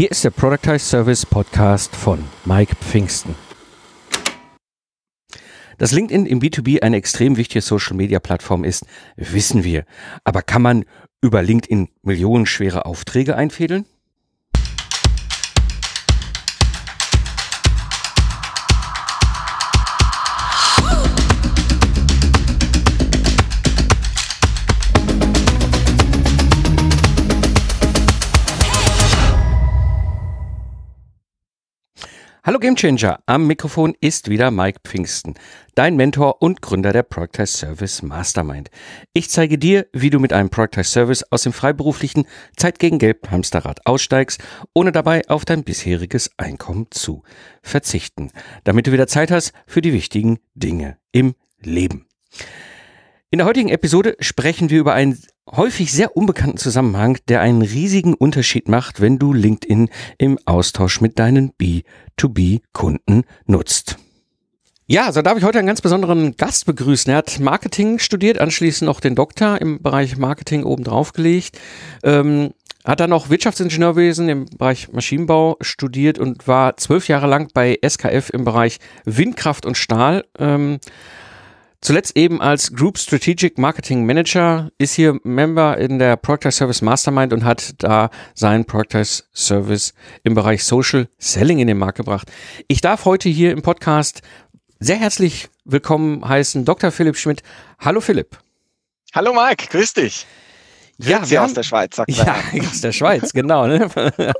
Hier ist der Productize Service Podcast von Mike Pfingsten. Dass LinkedIn im B2B eine extrem wichtige Social-Media-Plattform ist, wissen wir. Aber kann man über LinkedIn millionenschwere Aufträge einfädeln? Hallo Gamechanger, am Mikrofon ist wieder Mike Pfingsten, dein Mentor und Gründer der Productize Service Mastermind. Ich zeige dir, wie du mit einem Productize Service aus dem freiberuflichen Zeit gegen Geld Hamsterrad aussteigst, ohne dabei auf dein bisheriges Einkommen zu verzichten, damit du wieder Zeit hast für die wichtigen Dinge im Leben. In der heutigen Episode sprechen wir über ein häufig sehr unbekannten Zusammenhang, der einen riesigen Unterschied macht, wenn du LinkedIn im Austausch mit deinen B2B-Kunden nutzt. Ja, so darf ich heute einen ganz besonderen Gast begrüßen. Er hat Marketing studiert, anschließend noch den Doktor im Bereich Marketing obendrauf gelegt. Ähm, hat dann noch Wirtschaftsingenieurwesen im Bereich Maschinenbau studiert und war zwölf Jahre lang bei SKF im Bereich Windkraft und Stahl. Ähm, Zuletzt eben als Group Strategic Marketing Manager ist hier Member in der Product Service Mastermind und hat da seinen Product Service im Bereich Social Selling in den Markt gebracht. Ich darf heute hier im Podcast sehr herzlich willkommen heißen Dr. Philipp Schmidt. Hallo Philipp. Hallo Mike, grüß dich. Ja, wir aus der Schweiz, sagt Ja, aus der Schweiz, genau. Ne?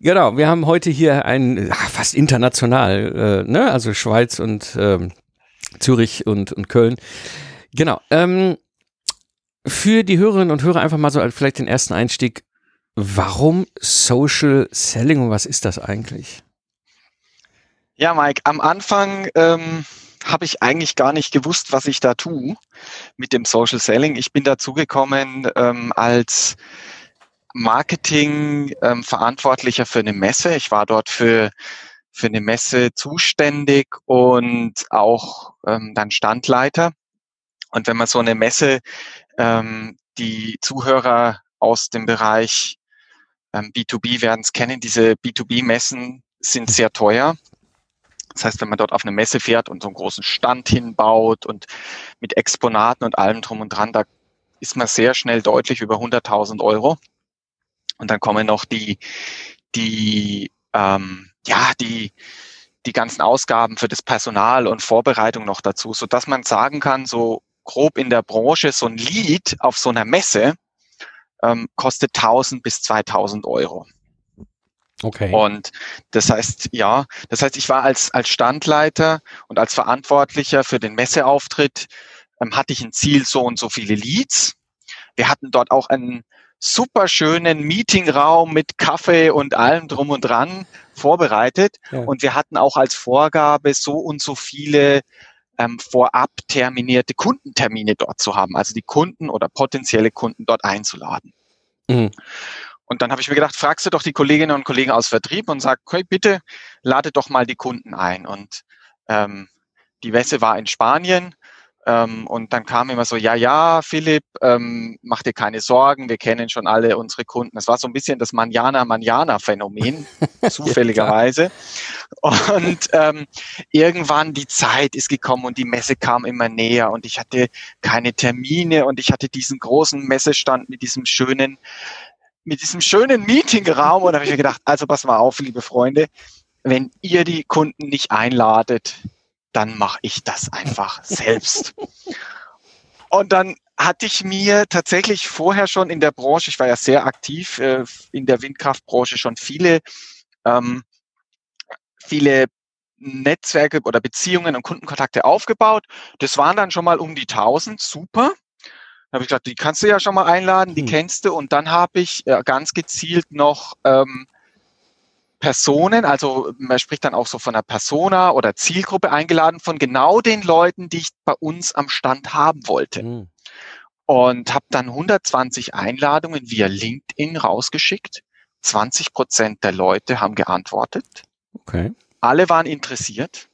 genau, wir haben heute hier ein fast international, äh, ne? also Schweiz und ähm, Zürich und, und Köln. Genau. Ähm, für die Hörerinnen und Hörer einfach mal so vielleicht den ersten Einstieg. Warum Social Selling und was ist das eigentlich? Ja, Mike, am Anfang ähm, habe ich eigentlich gar nicht gewusst, was ich da tue mit dem Social Selling. Ich bin dazugekommen ähm, als Marketing-Verantwortlicher ähm, für eine Messe. Ich war dort für für eine Messe zuständig und auch ähm, dann Standleiter. Und wenn man so eine Messe, ähm, die Zuhörer aus dem Bereich ähm, B2B werden es kennen, diese B2B-Messen sind sehr teuer. Das heißt, wenn man dort auf eine Messe fährt und so einen großen Stand hinbaut und mit Exponaten und allem drum und dran, da ist man sehr schnell deutlich über 100.000 Euro. Und dann kommen noch die, die ähm, ja, die, die ganzen Ausgaben für das Personal und Vorbereitung noch dazu, so dass man sagen kann, so grob in der Branche, so ein Lead auf so einer Messe ähm, kostet 1000 bis 2000 Euro. Okay. Und das heißt, ja, das heißt, ich war als, als Standleiter und als Verantwortlicher für den Messeauftritt, ähm, hatte ich ein Ziel, so und so viele Leads. Wir hatten dort auch einen super schönen Meetingraum mit Kaffee und allem drum und dran vorbereitet. Ja. Und wir hatten auch als Vorgabe so und so viele ähm, vorab terminierte Kundentermine dort zu haben, also die Kunden oder potenzielle Kunden dort einzuladen. Mhm. Und dann habe ich mir gedacht, fragst du doch die Kolleginnen und Kollegen aus Vertrieb und sag, okay, bitte lade doch mal die Kunden ein. Und ähm, die Messe war in Spanien ähm, und dann kam immer so, ja, ja, Philipp, ähm, mach dir keine Sorgen, wir kennen schon alle unsere Kunden. Das war so ein bisschen das Manjana-Manjana-Phänomen, zufälligerweise. und ähm, irgendwann die Zeit ist gekommen und die Messe kam immer näher und ich hatte keine Termine und ich hatte diesen großen Messestand mit diesem schönen, mit diesem schönen Meetingraum und da habe ich mir gedacht, also pass mal auf, liebe Freunde, wenn ihr die Kunden nicht einladet, dann mache ich das einfach selbst. Und dann hatte ich mir tatsächlich vorher schon in der Branche, ich war ja sehr aktiv äh, in der Windkraftbranche, schon viele, ähm, viele Netzwerke oder Beziehungen und Kundenkontakte aufgebaut. Das waren dann schon mal um die 1000, super. Da habe ich gesagt, die kannst du ja schon mal einladen, die hm. kennst du. Und dann habe ich äh, ganz gezielt noch ähm, Personen, also man spricht dann auch so von einer Persona oder Zielgruppe eingeladen von genau den Leuten, die ich bei uns am Stand haben wollte. Mhm. Und habe dann 120 Einladungen via LinkedIn rausgeschickt. 20 Prozent der Leute haben geantwortet. Okay. Alle waren interessiert.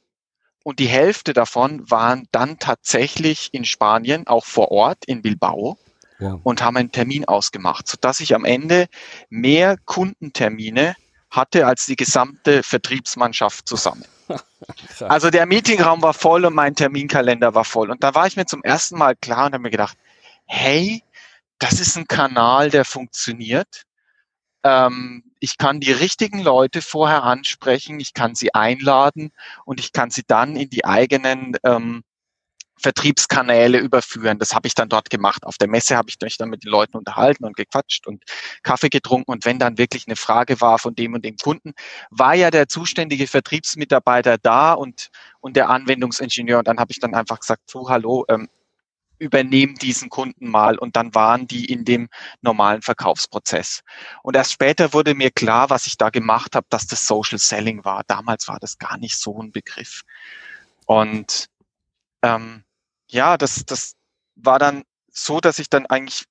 Und die Hälfte davon waren dann tatsächlich in Spanien, auch vor Ort in Bilbao. Ja. und haben einen Termin ausgemacht, sodass ich am Ende mehr Kundentermine hatte als die gesamte Vertriebsmannschaft zusammen. also der Meetingraum war voll und mein Terminkalender war voll. Und da war ich mir zum ersten Mal klar und habe mir gedacht, hey, das ist ein Kanal, der funktioniert. Ähm, ich kann die richtigen Leute vorher ansprechen, ich kann sie einladen und ich kann sie dann in die eigenen ähm, Vertriebskanäle überführen. Das habe ich dann dort gemacht. Auf der Messe habe ich mich dann mit den Leuten unterhalten und gequatscht und Kaffee getrunken. Und wenn dann wirklich eine Frage war von dem und dem Kunden, war ja der zuständige Vertriebsmitarbeiter da und, und der Anwendungsingenieur. Und dann habe ich dann einfach gesagt, so, hallo, ähm, übernehmen diesen Kunden mal und dann waren die in dem normalen Verkaufsprozess. Und erst später wurde mir klar, was ich da gemacht habe, dass das Social Selling war. Damals war das gar nicht so ein Begriff. Und ähm, ja, das, das war dann so, dass ich dann eigentlich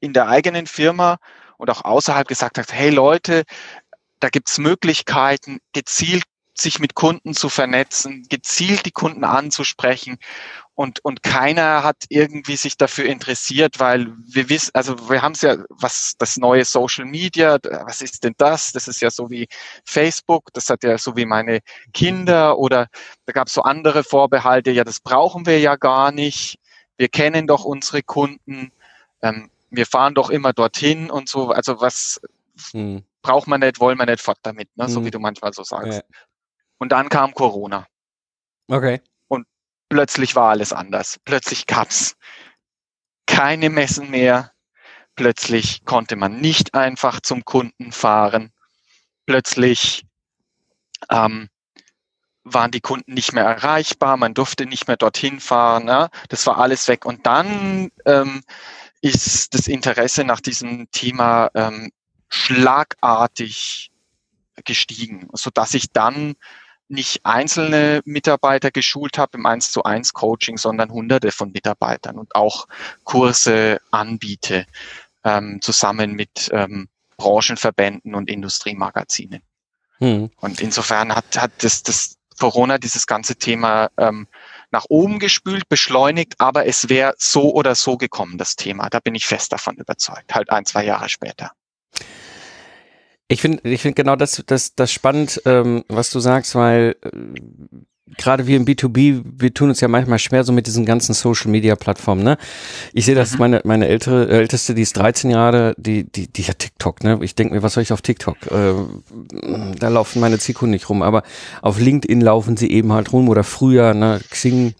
in der eigenen Firma und auch außerhalb gesagt habe, hey Leute, da gibt's Möglichkeiten, gezielt sich mit Kunden zu vernetzen, gezielt die Kunden anzusprechen und, und keiner hat irgendwie sich dafür interessiert, weil wir wissen, also wir haben es ja, was das neue Social Media, was ist denn das? Das ist ja so wie Facebook, das hat ja so wie meine Kinder oder da gab es so andere Vorbehalte, ja, das brauchen wir ja gar nicht. Wir kennen doch unsere Kunden, ähm, wir fahren doch immer dorthin und so. Also was hm. braucht man nicht, wollen wir nicht fort damit, ne? so hm. wie du manchmal so sagst. Ja. Und dann kam Corona. Okay plötzlich war alles anders. Plötzlich gab's keine Messen mehr. Plötzlich konnte man nicht einfach zum Kunden fahren. Plötzlich ähm, waren die Kunden nicht mehr erreichbar, man durfte nicht mehr dorthin fahren. Ja? Das war alles weg. Und dann ähm, ist das Interesse nach diesem Thema ähm, schlagartig gestiegen, so dass ich dann nicht einzelne Mitarbeiter geschult habe im 1 zu 1 Coaching, sondern hunderte von Mitarbeitern und auch Kurse anbiete, ähm, zusammen mit ähm, Branchenverbänden und Industriemagazinen. Hm. Und insofern hat, hat das, das Corona dieses ganze Thema ähm, nach oben gespült, beschleunigt, aber es wäre so oder so gekommen, das Thema. Da bin ich fest davon überzeugt, halt ein, zwei Jahre später. Ich finde ich finde genau das, das, das spannend, ähm, was du sagst, weil äh, gerade wir im B2B, wir tun uns ja manchmal schwer so mit diesen ganzen Social Media Plattformen, ne? Ich sehe das, mhm. meine, meine ältere, älteste, die ist 13 Jahre, die, die, die hat TikTok, ne? Ich denke mir, was soll ich auf TikTok? Äh, da laufen meine Zielkunden nicht rum, aber auf LinkedIn laufen sie eben halt rum oder früher, ne? Xing,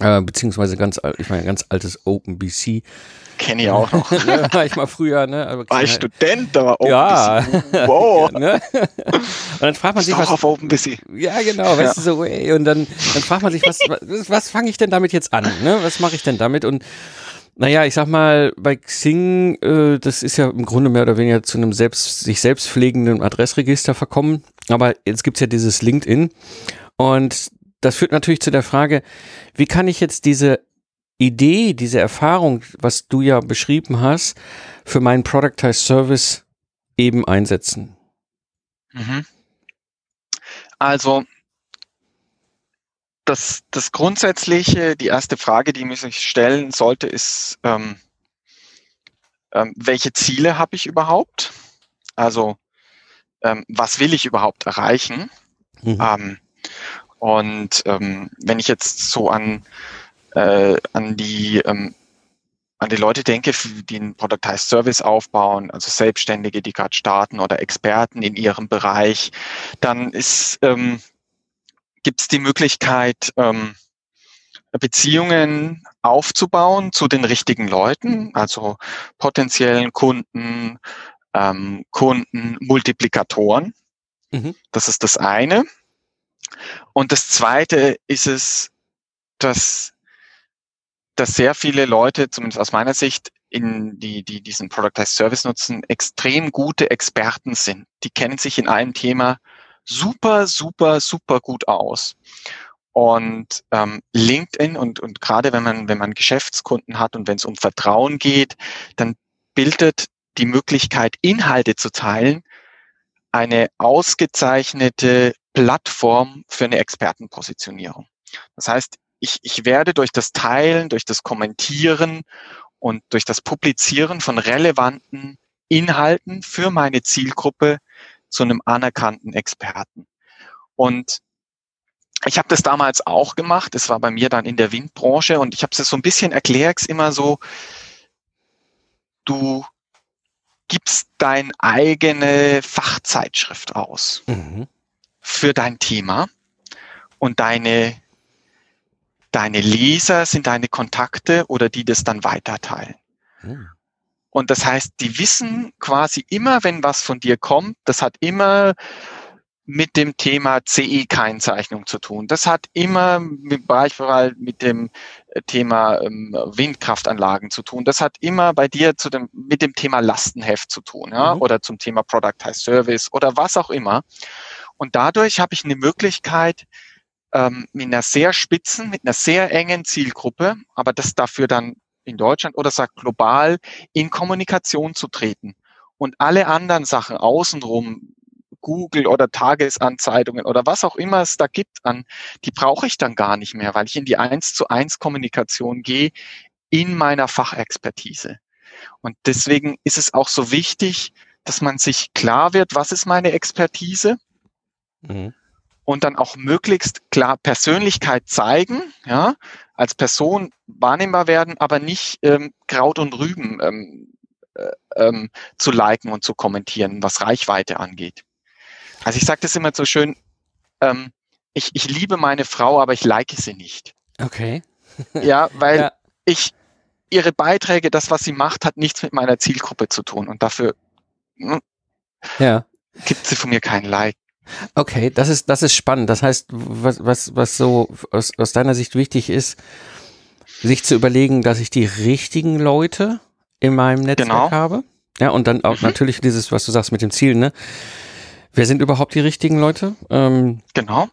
äh, beziehungsweise ganz, ich meine, ganz altes OpenBC. Kenne ich auch noch. ne, war ich mal früher, ne? Aber war ich Student, aber ja. wow. ne? Und dann fragt man sich, was. auf OpenBC. Ja, genau, weißt ja. du, so, ey, und dann, dann fragt man sich, was, was, was fange ich denn damit jetzt an, ne? Was mache ich denn damit? Und, naja, ich sag mal, bei Xing, äh, das ist ja im Grunde mehr oder weniger zu einem selbst, sich selbst pflegenden Adressregister verkommen. Aber jetzt gibt's ja dieses LinkedIn. Und das führt natürlich zu der Frage, wie kann ich jetzt diese Idee, diese Erfahrung, was du ja beschrieben hast, für meinen Productized Service eben einsetzen? Mhm. Also, das, das Grundsätzliche, die erste Frage, die man sich stellen sollte, ist, ähm, ähm, welche Ziele habe ich überhaupt? Also, ähm, was will ich überhaupt erreichen? Mhm. Und ähm, wenn ich jetzt so an äh, an die ähm, an die Leute denke, die einen Productized Service aufbauen, also Selbstständige, die gerade starten oder Experten in ihrem Bereich, dann ist ähm, gibt es die Möglichkeit, ähm, Beziehungen aufzubauen zu den richtigen Leuten, also potenziellen Kunden, ähm, Kunden, Multiplikatoren. Mhm. Das ist das eine. Und das zweite ist es, dass dass sehr viele Leute, zumindest aus meiner Sicht, in die, die diesen Productized Service nutzen, extrem gute Experten sind. Die kennen sich in einem Thema super, super, super gut aus. Und ähm, LinkedIn und, und gerade wenn man, wenn man Geschäftskunden hat und wenn es um Vertrauen geht, dann bildet die Möglichkeit, Inhalte zu teilen, eine ausgezeichnete Plattform für eine Expertenpositionierung. Das heißt, ich, ich werde durch das Teilen, durch das Kommentieren und durch das Publizieren von relevanten Inhalten für meine Zielgruppe zu einem anerkannten Experten. Und ich habe das damals auch gemacht. Es war bei mir dann in der Windbranche und ich habe es so ein bisschen erklärt, immer so, du gibst deine eigene Fachzeitschrift aus mhm. Für dein Thema und deine, deine Leser sind deine Kontakte oder die das dann weiterteilen. Mhm. Und das heißt, die wissen quasi immer, wenn was von dir kommt, das hat immer mit dem Thema CE-Kennzeichnung zu tun. Das hat immer mit Beispiel mit dem äh, Thema ähm, Windkraftanlagen zu tun. Das hat immer bei dir zu dem, mit dem Thema Lastenheft zu tun, ja, mhm. oder zum Thema Productized Service oder was auch immer. Und dadurch habe ich eine Möglichkeit, ähm, mit einer sehr spitzen, mit einer sehr engen Zielgruppe, aber das dafür dann in Deutschland oder sagt global in Kommunikation zu treten. Und alle anderen Sachen außenrum, Google oder Tagesanzeigungen oder was auch immer es da gibt an, die brauche ich dann gar nicht mehr, weil ich in die eins zu eins Kommunikation gehe in meiner Fachexpertise. Und deswegen ist es auch so wichtig, dass man sich klar wird, was ist meine Expertise? Mhm. Und dann auch möglichst klar Persönlichkeit zeigen, ja, als Person wahrnehmbar werden, aber nicht ähm, Kraut und Rüben ähm, äh, ähm, zu liken und zu kommentieren, was Reichweite angeht. Also ich sage das immer so schön, ähm, ich, ich liebe meine Frau, aber ich like sie nicht. Okay. ja, weil ja. ich ihre Beiträge, das, was sie macht, hat nichts mit meiner Zielgruppe zu tun. Und dafür hm, ja. gibt sie von mir keinen Like. Okay, das ist, das ist spannend. Das heißt, was, was, was so aus, aus deiner Sicht wichtig ist, sich zu überlegen, dass ich die richtigen Leute in meinem Netzwerk genau. habe. Ja, und dann auch mhm. natürlich dieses, was du sagst mit dem Ziel, ne? Wer sind überhaupt die richtigen Leute? Ähm, genau.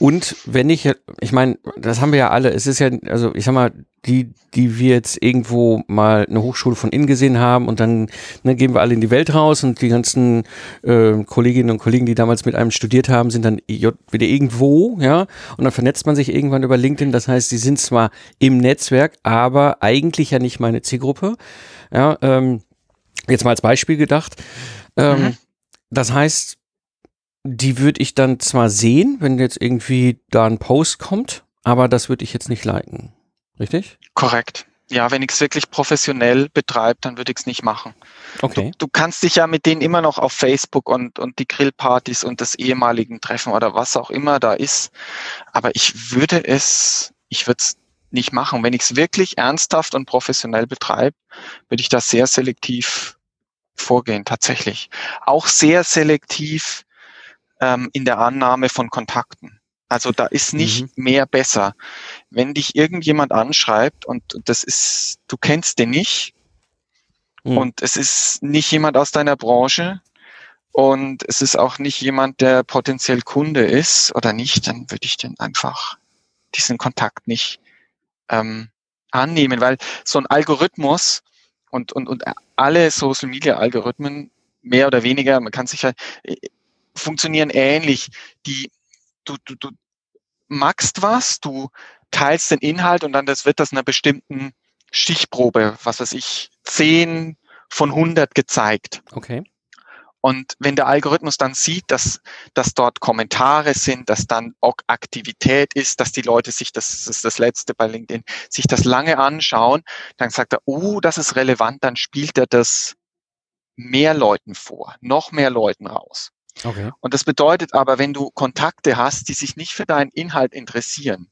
Und wenn ich, ich meine, das haben wir ja alle, es ist ja, also ich sag mal, die, die wir jetzt irgendwo mal eine Hochschule von innen gesehen haben und dann ne, gehen wir alle in die Welt raus und die ganzen äh, Kolleginnen und Kollegen, die damals mit einem studiert haben, sind dann wieder irgendwo, ja, und dann vernetzt man sich irgendwann über LinkedIn. Das heißt, sie sind zwar im Netzwerk, aber eigentlich ja nicht meine Zielgruppe. Ja, ähm, jetzt mal als Beispiel gedacht. Ähm, mhm. Das heißt, die würde ich dann zwar sehen, wenn jetzt irgendwie da ein Post kommt, aber das würde ich jetzt nicht liken. Richtig? Korrekt. Ja, wenn ich es wirklich professionell betreibe, dann würde ich es nicht machen. Okay. Du, du, kannst dich ja mit denen immer noch auf Facebook und, und die Grillpartys und das ehemaligen Treffen oder was auch immer da ist. Aber ich würde es, ich würde es nicht machen. Wenn ich es wirklich ernsthaft und professionell betreibe, würde ich da sehr selektiv vorgehen, tatsächlich. Auch sehr selektiv ähm, in der Annahme von Kontakten. Also da ist nicht mhm. mehr besser. Wenn dich irgendjemand anschreibt und das ist, du kennst den nicht mhm. und es ist nicht jemand aus deiner Branche und es ist auch nicht jemand, der potenziell Kunde ist oder nicht, dann würde ich den einfach diesen Kontakt nicht ähm, annehmen, weil so ein Algorithmus und, und, und alle Social Media Algorithmen mehr oder weniger, man kann sich ja, funktionieren ähnlich. Die, du, du, du magst was, du teilst den Inhalt und dann das wird das einer bestimmten Stichprobe, was weiß ich, 10 von 100 gezeigt. Okay. Und wenn der Algorithmus dann sieht, dass, dass dort Kommentare sind, dass dann auch Aktivität ist, dass die Leute sich, das, das ist das letzte bei LinkedIn, sich das lange anschauen, dann sagt er, oh, das ist relevant, dann spielt er das mehr Leuten vor, noch mehr Leuten raus. Okay. Und das bedeutet aber, wenn du Kontakte hast, die sich nicht für deinen Inhalt interessieren,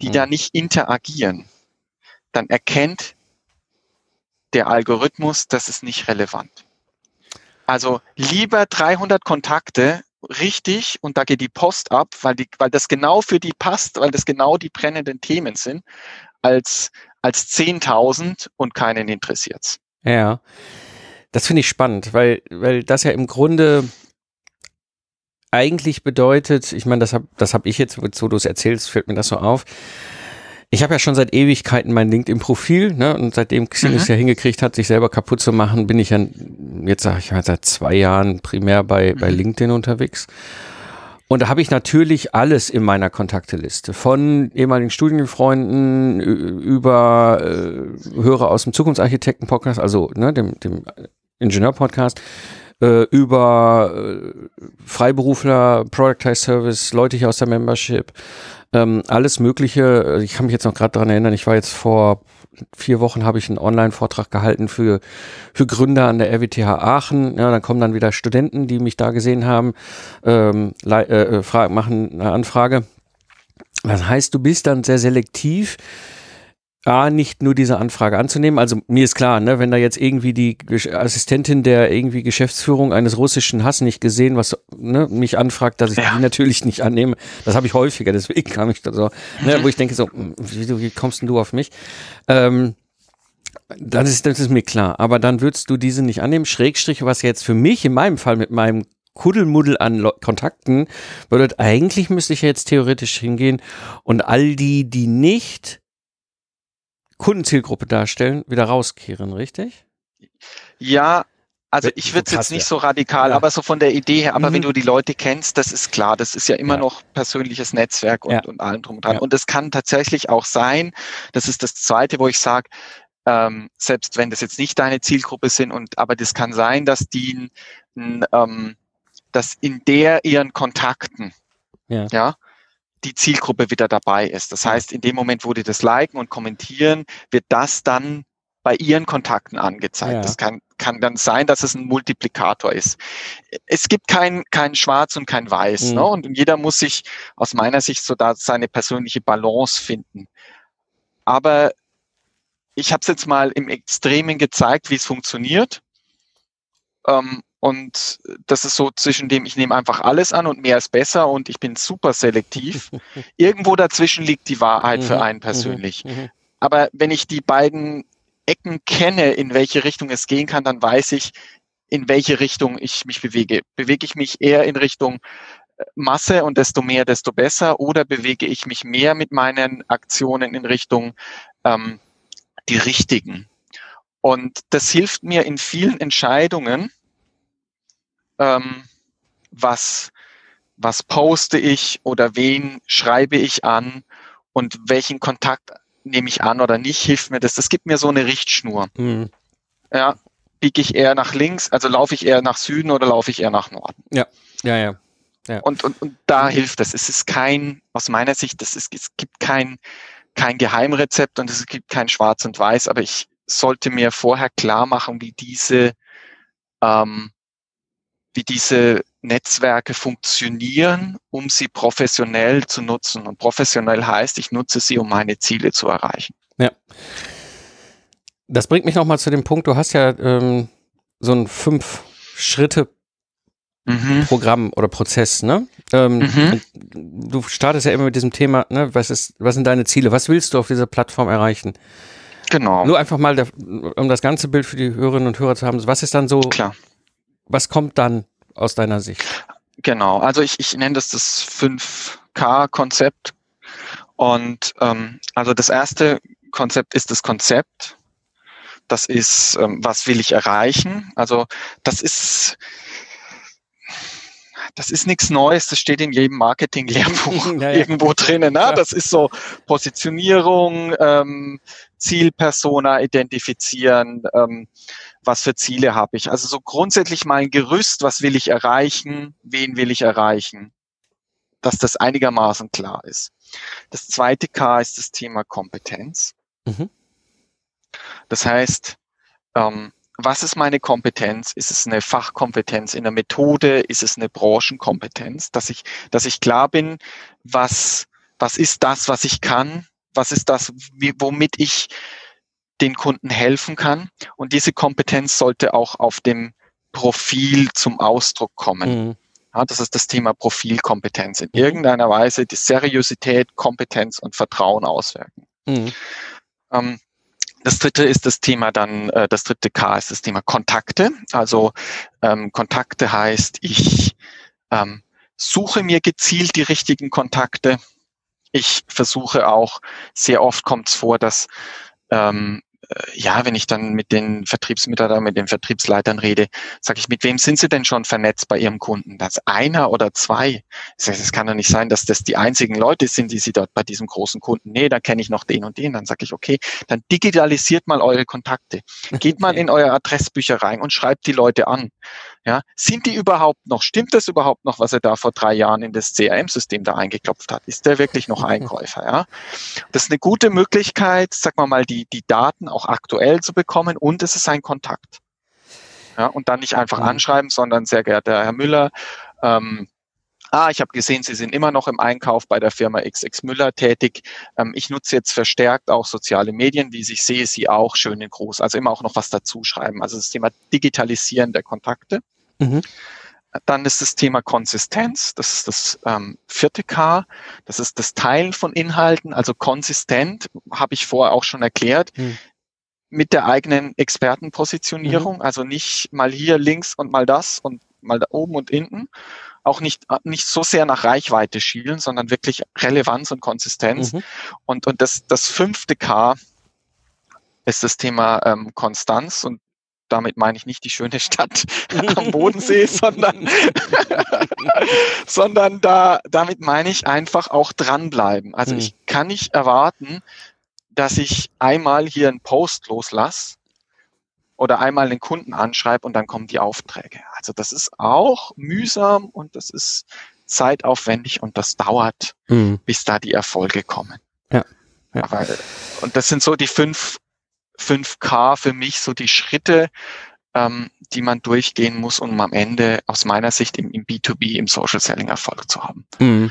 die mhm. da nicht interagieren, dann erkennt der Algorithmus, das ist nicht relevant. Also lieber 300 Kontakte richtig und da geht die Post ab, weil, die, weil das genau für die passt, weil das genau die brennenden Themen sind, als, als 10.000 und keinen interessiert's. Ja, das finde ich spannend, weil, weil das ja im Grunde eigentlich bedeutet, ich meine, das habe das hab ich jetzt, wo du es erzählst, fällt mir das so auf. Ich habe ja schon seit Ewigkeiten mein LinkedIn-Profil, ne? Und seitdem Xing mhm. es ja hingekriegt hat, sich selber kaputt zu machen, bin ich ja, jetzt sage ich mal, seit zwei Jahren primär bei, mhm. bei LinkedIn unterwegs. Und da habe ich natürlich alles in meiner Kontakteliste. Von ehemaligen Studienfreunden über äh, Hörer aus dem Zukunftsarchitekten-Podcast, also ne, dem, dem Ingenieur-Podcast, äh, über äh, Freiberufler, Productize Service, Leute hier aus der Membership, ähm, alles Mögliche. Ich kann mich jetzt noch gerade daran erinnern, ich war jetzt vor vier Wochen habe ich einen Online-Vortrag gehalten für, für Gründer an der RWTH Aachen. Ja, dann kommen dann wieder Studenten, die mich da gesehen haben, ähm, äh, äh machen eine Anfrage. Das heißt, du bist dann sehr selektiv A, nicht nur diese Anfrage anzunehmen. Also mir ist klar, ne, wenn da jetzt irgendwie die Assistentin der irgendwie Geschäftsführung eines russischen Hass nicht gesehen, was ne, mich anfragt, dass ich ja. die natürlich nicht annehme. Das habe ich häufiger, deswegen kam ich da so, ne, wo ich denke so, hm, wie, wie kommst denn du auf mich? Ähm, das ist, das ist mir klar. Aber dann würdest du diese nicht annehmen. Schrägstrich, was jetzt für mich in meinem Fall mit meinem Kuddelmuddel an Le Kontakten bedeutet, eigentlich müsste ich jetzt theoretisch hingehen und all die, die nicht Kundenzielgruppe darstellen, wieder rauskehren, richtig? Ja, also ich würde es jetzt nicht so radikal, ja. aber so von der Idee her, aber mhm. wenn du die Leute kennst, das ist klar, das ist ja immer ja. noch persönliches Netzwerk und, ja. und allem drum und dran. Und es kann tatsächlich auch sein, das ist das Zweite, wo ich sage, ähm, selbst wenn das jetzt nicht deine Zielgruppe sind, und aber das kann sein, dass die ähm, dass in der ihren Kontakten, ja, ja die Zielgruppe wieder dabei ist. Das heißt, in dem Moment, wo die das liken und kommentieren, wird das dann bei ihren Kontakten angezeigt. Ja. Das kann, kann dann sein, dass es ein Multiplikator ist. Es gibt kein, kein Schwarz und kein Weiß. Mhm. Ne? Und jeder muss sich aus meiner Sicht so da seine persönliche Balance finden. Aber ich habe es jetzt mal im Extremen gezeigt, wie es funktioniert. Ähm, und das ist so zwischen dem, ich nehme einfach alles an und mehr ist besser und ich bin super selektiv. Irgendwo dazwischen liegt die Wahrheit für mhm. einen persönlich. Mhm. Mhm. Aber wenn ich die beiden Ecken kenne, in welche Richtung es gehen kann, dann weiß ich, in welche Richtung ich mich bewege. Bewege ich mich eher in Richtung äh, Masse und desto mehr, desto besser oder bewege ich mich mehr mit meinen Aktionen in Richtung ähm, die richtigen. Und das hilft mir in vielen Entscheidungen, ähm, was, was poste ich oder wen schreibe ich an und welchen Kontakt nehme ich an oder nicht, hilft mir das. Das gibt mir so eine Richtschnur. Mhm. Ja, biege ich eher nach links, also laufe ich eher nach Süden oder laufe ich eher nach Norden? Ja, ja, ja. ja. Und, und, und da hilft das. Es ist kein, aus meiner Sicht, das ist, es gibt kein, kein Geheimrezept und es gibt kein Schwarz und Weiß, aber ich sollte mir vorher klar machen, wie diese ähm, wie diese Netzwerke funktionieren, um sie professionell zu nutzen. Und professionell heißt, ich nutze sie, um meine Ziele zu erreichen. Ja. Das bringt mich nochmal zu dem Punkt, du hast ja ähm, so ein fünf Schritte mhm. Programm oder Prozess, ne? Ähm, mhm. Du startest ja immer mit diesem Thema, ne? Was ist, was sind deine Ziele? Was willst du auf dieser Plattform erreichen? Genau. Nur einfach mal, der, um das ganze Bild für die Hörerinnen und Hörer zu haben. Was ist dann so Klar was kommt dann aus deiner Sicht? Genau, also ich, ich nenne das das 5K-Konzept. Und ähm, also das erste Konzept ist das Konzept. Das ist, ähm, was will ich erreichen? Also das ist das ist nichts Neues, das steht in jedem Marketing-Lehrbuch ja, ja. irgendwo drinnen. Ne? Das ist so Positionierung, ähm, Zielpersona identifizieren, ähm, was für Ziele habe ich. Also so grundsätzlich mal ein Gerüst, was will ich erreichen, wen will ich erreichen, dass das einigermaßen klar ist. Das zweite K ist das Thema Kompetenz. Mhm. Das heißt, ähm, was ist meine Kompetenz? Ist es eine Fachkompetenz in der Methode? Ist es eine Branchenkompetenz? Dass ich, dass ich klar bin, was, was ist das, was ich kann? Was ist das, wie, womit ich den Kunden helfen kann? Und diese Kompetenz sollte auch auf dem Profil zum Ausdruck kommen. Mhm. Ja, das ist das Thema Profilkompetenz. In mhm. irgendeiner Weise die Seriosität, Kompetenz und Vertrauen auswirken. Mhm. Ähm, das dritte ist das Thema dann, äh, das dritte K ist das Thema Kontakte. Also ähm, Kontakte heißt, ich ähm, suche mir gezielt die richtigen Kontakte. Ich versuche auch, sehr oft kommt es vor, dass ähm, äh, ja, wenn ich dann mit den Vertriebsmitarbeitern, mit den Vertriebsleitern rede, sage ich, mit wem sind Sie denn schon vernetzt bei Ihrem Kunden? Das einer oder zwei? Es kann doch nicht sein, dass das die einzigen Leute sind, die Sie dort bei diesem großen Kunden. Nee, da kenne ich noch den und den. Dann sage ich, okay, dann digitalisiert mal eure Kontakte. Geht mal in euer Adressbücher rein und schreibt die Leute an. Ja, sind die überhaupt noch, stimmt das überhaupt noch, was er da vor drei Jahren in das CRM-System da eingeklopft hat? Ist der wirklich noch Einkäufer? Ja, das ist eine gute Möglichkeit, sag mal mal, die, die Daten auch aktuell zu bekommen und es ist ein Kontakt. Ja, und dann nicht einfach mhm. anschreiben, sondern sehr geehrter Herr Müller, ähm, Ah, ich habe gesehen, Sie sind immer noch im Einkauf bei der Firma XX Müller tätig. Ähm, ich nutze jetzt verstärkt auch soziale Medien, wie ich sehe, Sie auch schön in groß. Also immer auch noch was dazu schreiben. Also das Thema Digitalisieren der Kontakte. Mhm. Dann ist das Thema Konsistenz. Das ist das ähm, vierte K. Das ist das Teilen von Inhalten. Also konsistent, habe ich vorher auch schon erklärt. Mhm mit der eigenen Expertenpositionierung, mhm. also nicht mal hier links und mal das und mal da oben und hinten, auch nicht, nicht so sehr nach Reichweite schielen, sondern wirklich Relevanz und Konsistenz. Mhm. Und, und das, das fünfte K ist das Thema ähm, Konstanz und damit meine ich nicht die schöne Stadt am Bodensee, sondern, sondern da, damit meine ich einfach auch dranbleiben. Also mhm. ich kann nicht erwarten, dass ich einmal hier einen Post loslasse oder einmal den Kunden anschreibe und dann kommen die Aufträge. Also das ist auch mühsam und das ist zeitaufwendig und das dauert, mhm. bis da die Erfolge kommen. Ja. ja. Aber, und das sind so die fünf, fünf K für mich, so die Schritte, ähm, die man durchgehen muss, um am Ende aus meiner Sicht im, im B2B, im Social Selling Erfolg zu haben. Mhm.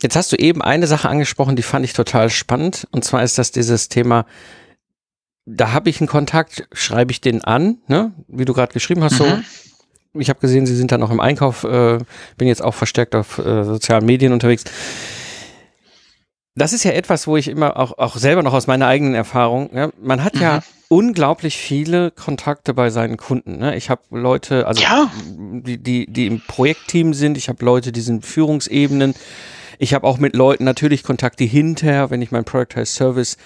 Jetzt hast du eben eine Sache angesprochen, die fand ich total spannend. Und zwar ist das dieses Thema, da habe ich einen Kontakt, schreibe ich den an, ne? wie du gerade geschrieben hast, mhm. so. Ich habe gesehen, sie sind da noch im Einkauf, äh, bin jetzt auch verstärkt auf äh, sozialen Medien unterwegs. Das ist ja etwas, wo ich immer auch, auch selber noch aus meiner eigenen Erfahrung, ja, man hat mhm. ja unglaublich viele Kontakte bei seinen Kunden. Ne? Ich habe Leute, also ja. die, die, die im Projektteam sind, ich habe Leute, die sind Führungsebenen. Ich habe auch mit Leuten natürlich Kontakte hinterher, wenn ich mein Productized Service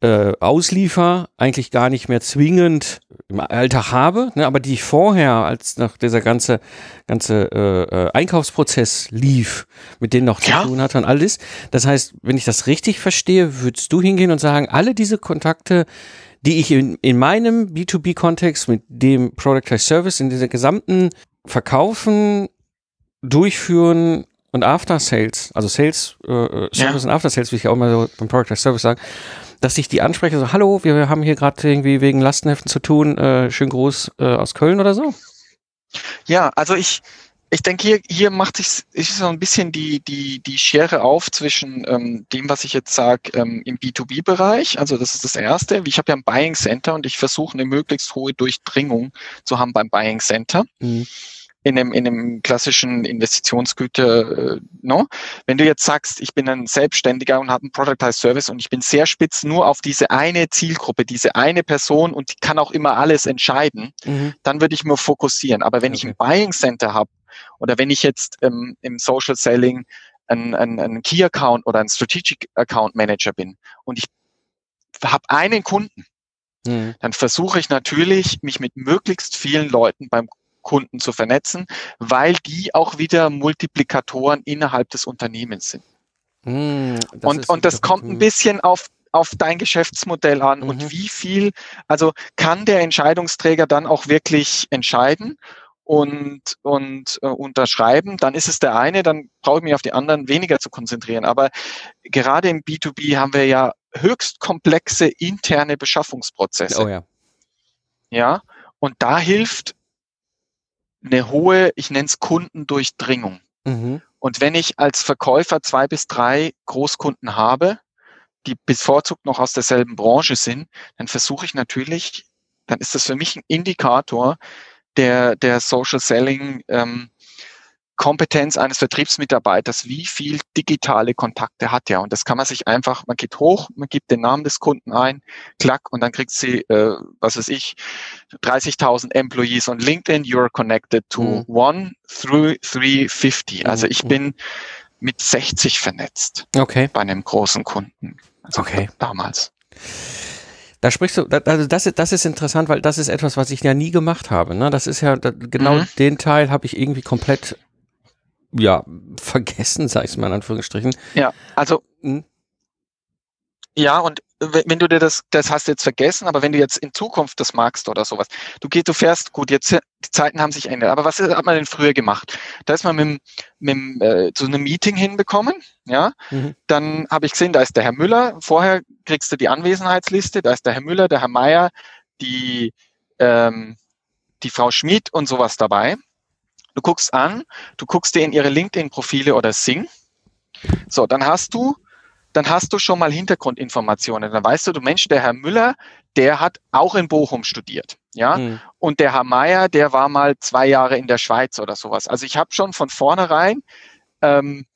äh, ausliefer, eigentlich gar nicht mehr zwingend im Alltag habe, ne, aber die ich vorher, als nach dieser ganze, ganze äh, äh, Einkaufsprozess lief, mit denen noch zu ja. tun hatte und alles. Das heißt, wenn ich das richtig verstehe, würdest du hingehen und sagen, alle diese Kontakte, die ich in, in meinem B2B-Kontext mit dem Product Service in dieser gesamten Verkaufen, Durchführen und After Sales, also Sales, äh, äh Service ja. und After Sales, wie ich auch mal so beim Product Service sagen, dass ich die anspreche, so, hallo, wir haben hier gerade irgendwie wegen Lastenheften zu tun, äh, schön groß äh, aus Köln oder so? Ja, also ich, ich denke, hier, hier macht sich ist so ein bisschen die, die, die Schere auf zwischen ähm, dem, was ich jetzt sage, ähm, im B2B-Bereich. Also das ist das Erste. Ich habe ja ein Buying Center und ich versuche eine möglichst hohe Durchdringung zu haben beim Buying Center. Mhm in einem, in einem klassischen Investitionsgüter, äh, no? Wenn du jetzt sagst, ich bin ein Selbstständiger und habe einen Productized Service und ich bin sehr spitz nur auf diese eine Zielgruppe, diese eine Person und die kann auch immer alles entscheiden, mhm. dann würde ich mir fokussieren. Aber wenn okay. ich ein Buying Center habe oder wenn ich jetzt ähm, im Social Selling ein, ein, ein Key Account oder ein Strategic Account Manager bin und ich habe einen Kunden, mhm. dann versuche ich natürlich, mich mit möglichst vielen Leuten beim Kunden zu vernetzen, weil die auch wieder Multiplikatoren innerhalb des Unternehmens sind. Mm, und, und das kommt ein bisschen auf auf dein Geschäftsmodell an mhm. und wie viel, also kann der Entscheidungsträger dann auch wirklich entscheiden und, und äh, unterschreiben, dann ist es der eine, dann brauche ich mich auf die anderen weniger zu konzentrieren. Aber gerade im B2B haben wir ja höchst komplexe interne Beschaffungsprozesse. Oh ja. Ja, und da hilft eine hohe, ich nenne es Kundendurchdringung. Mhm. Und wenn ich als Verkäufer zwei bis drei Großkunden habe, die bevorzugt noch aus derselben Branche sind, dann versuche ich natürlich, dann ist das für mich ein Indikator der, der Social Selling ähm, Kompetenz eines Vertriebsmitarbeiters, wie viel digitale Kontakte hat er. Und das kann man sich einfach, man geht hoch, man gibt den Namen des Kunden ein, klack, und dann kriegt sie, äh, was weiß ich, 30.000 Employees on LinkedIn, you're connected to mhm. one through 350. Also ich mhm. bin mit 60 vernetzt. Okay. Bei einem großen Kunden. Also okay. Damals. Da sprichst du, also das, ist, das ist interessant, weil das ist etwas, was ich ja nie gemacht habe. Ne? Das ist ja, genau mhm. den Teil habe ich irgendwie komplett ja, vergessen, sag ich mal in Anführungsstrichen. Ja, also hm? Ja, und wenn du dir das, das hast du jetzt vergessen, aber wenn du jetzt in Zukunft das magst oder sowas, du gehst, du fährst, gut, jetzt die Zeiten haben sich geändert, aber was hat man denn früher gemacht? Da ist man mit, mit äh, zu einem Meeting hinbekommen, ja, mhm. dann habe ich gesehen, da ist der Herr Müller, vorher kriegst du die Anwesenheitsliste, da ist der Herr Müller, der Herr Meier, die, ähm, die Frau Schmid und sowas dabei. Du guckst an, du guckst dir in ihre LinkedIn-Profile oder Sing. So, dann hast du dann hast du schon mal Hintergrundinformationen. Dann weißt du, du Mensch, der Herr Müller, der hat auch in Bochum studiert. Ja, mhm. und der Herr Meier, der war mal zwei Jahre in der Schweiz oder sowas. Also ich habe schon von vornherein ähm,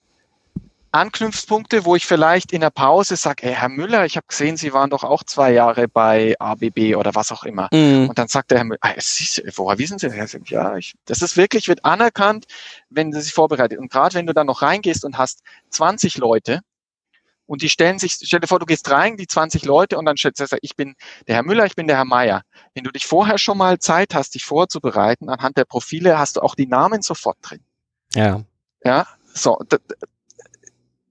Anknüpfpunkte, wo ich vielleicht in der Pause sage, hey, Herr Müller, ich habe gesehen, Sie waren doch auch zwei Jahre bei ABB oder was auch immer. Mhm. Und dann sagt der Herr Müller, ah, ist, woher wissen Sie das? Ja, ich, das ist wirklich, wird anerkannt, wenn Sie sich vorbereitet. Und gerade wenn du dann noch reingehst und hast 20 Leute, und die stellen sich, stell dir vor, du gehst rein, die 20 Leute und dann stellst du, ich bin der Herr Müller, ich bin der Herr Meier. Wenn du dich vorher schon mal Zeit hast, dich vorzubereiten, anhand der Profile hast du auch die Namen sofort drin. Ja. Ja, so.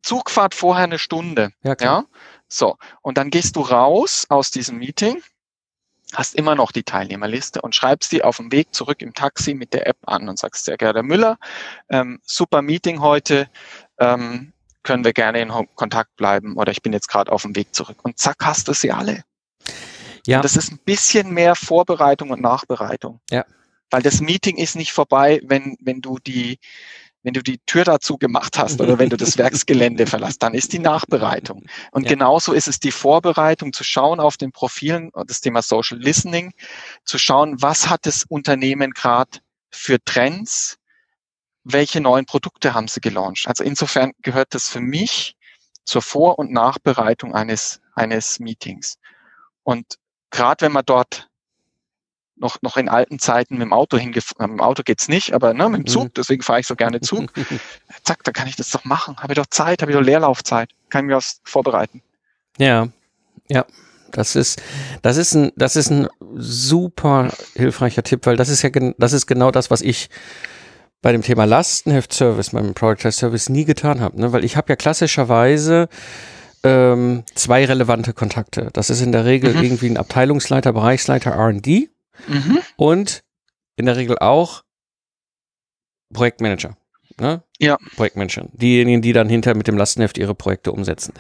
Zugfahrt vorher eine Stunde. Ja, klar. ja. So. Und dann gehst du raus aus diesem Meeting, hast immer noch die Teilnehmerliste und schreibst die auf dem Weg zurück im Taxi mit der App an und sagst, sehr geehrter Müller, ähm, super Meeting heute, ähm, können wir gerne in Kontakt bleiben oder ich bin jetzt gerade auf dem Weg zurück. Und zack, hast du sie alle. Ja. Und das ist ein bisschen mehr Vorbereitung und Nachbereitung. Ja. Weil das Meeting ist nicht vorbei, wenn, wenn du die, wenn du die Tür dazu gemacht hast oder wenn du das Werksgelände verlässt, dann ist die Nachbereitung. Und ja. genauso ist es die Vorbereitung, zu schauen auf den Profilen, das Thema Social Listening, zu schauen, was hat das Unternehmen gerade für Trends, welche neuen Produkte haben sie gelauncht. Also insofern gehört das für mich zur Vor- und Nachbereitung eines, eines Meetings. Und gerade wenn man dort noch, noch in alten Zeiten mit dem Auto hingefahren, mit dem Auto geht's nicht, aber ne, mit dem Zug, mhm. deswegen fahre ich so gerne Zug. Zack, da kann ich das doch machen. Habe ich doch Zeit, habe ich doch Leerlaufzeit, kann ich mir was vorbereiten. Ja, ja. Das ist, das ist ein, das ist ein super hilfreicher Tipp, weil das ist ja, das ist genau das, was ich bei dem Thema Lastenheft-Service, meinem Product Service nie getan habe, ne? weil ich habe ja klassischerweise ähm, zwei relevante Kontakte. Das ist in der Regel mhm. irgendwie ein Abteilungsleiter, Bereichsleiter R&D mhm. und in der Regel auch Projektmanager. Ne? Ja. Projektmanager. Diejenigen, die dann hinter mit dem Lastenheft ihre Projekte umsetzen.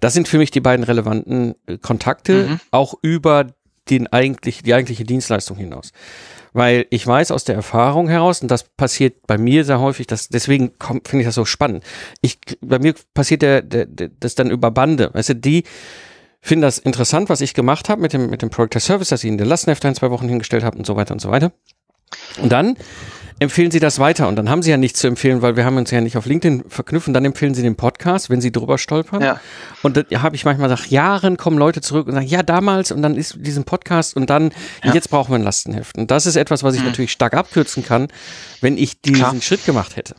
Das sind für mich die beiden relevanten äh, Kontakte, mhm. auch über den eigentlich, die eigentliche Dienstleistung hinaus weil ich weiß aus der Erfahrung heraus, und das passiert bei mir sehr häufig, dass, deswegen finde ich das so spannend. Ich, bei mir passiert der, der, der, das dann über Bande. Weißt du, die finden das interessant, was ich gemacht habe mit dem, mit dem Project Service, dass ich in der Lastenheft ein, zwei Wochen hingestellt habe und so weiter und so weiter. Und dann empfehlen Sie das weiter. Und dann haben Sie ja nichts zu empfehlen, weil wir haben uns ja nicht auf LinkedIn verknüpfen. Dann empfehlen Sie den Podcast, wenn Sie drüber stolpern. Ja. Und da habe ich manchmal nach Jahren kommen Leute zurück und sagen, ja, damals und dann ist diesen Podcast und dann, ja. jetzt brauchen wir ein Lastenheft. Und das ist etwas, was ich mhm. natürlich stark abkürzen kann, wenn ich diesen Klar. Schritt gemacht hätte.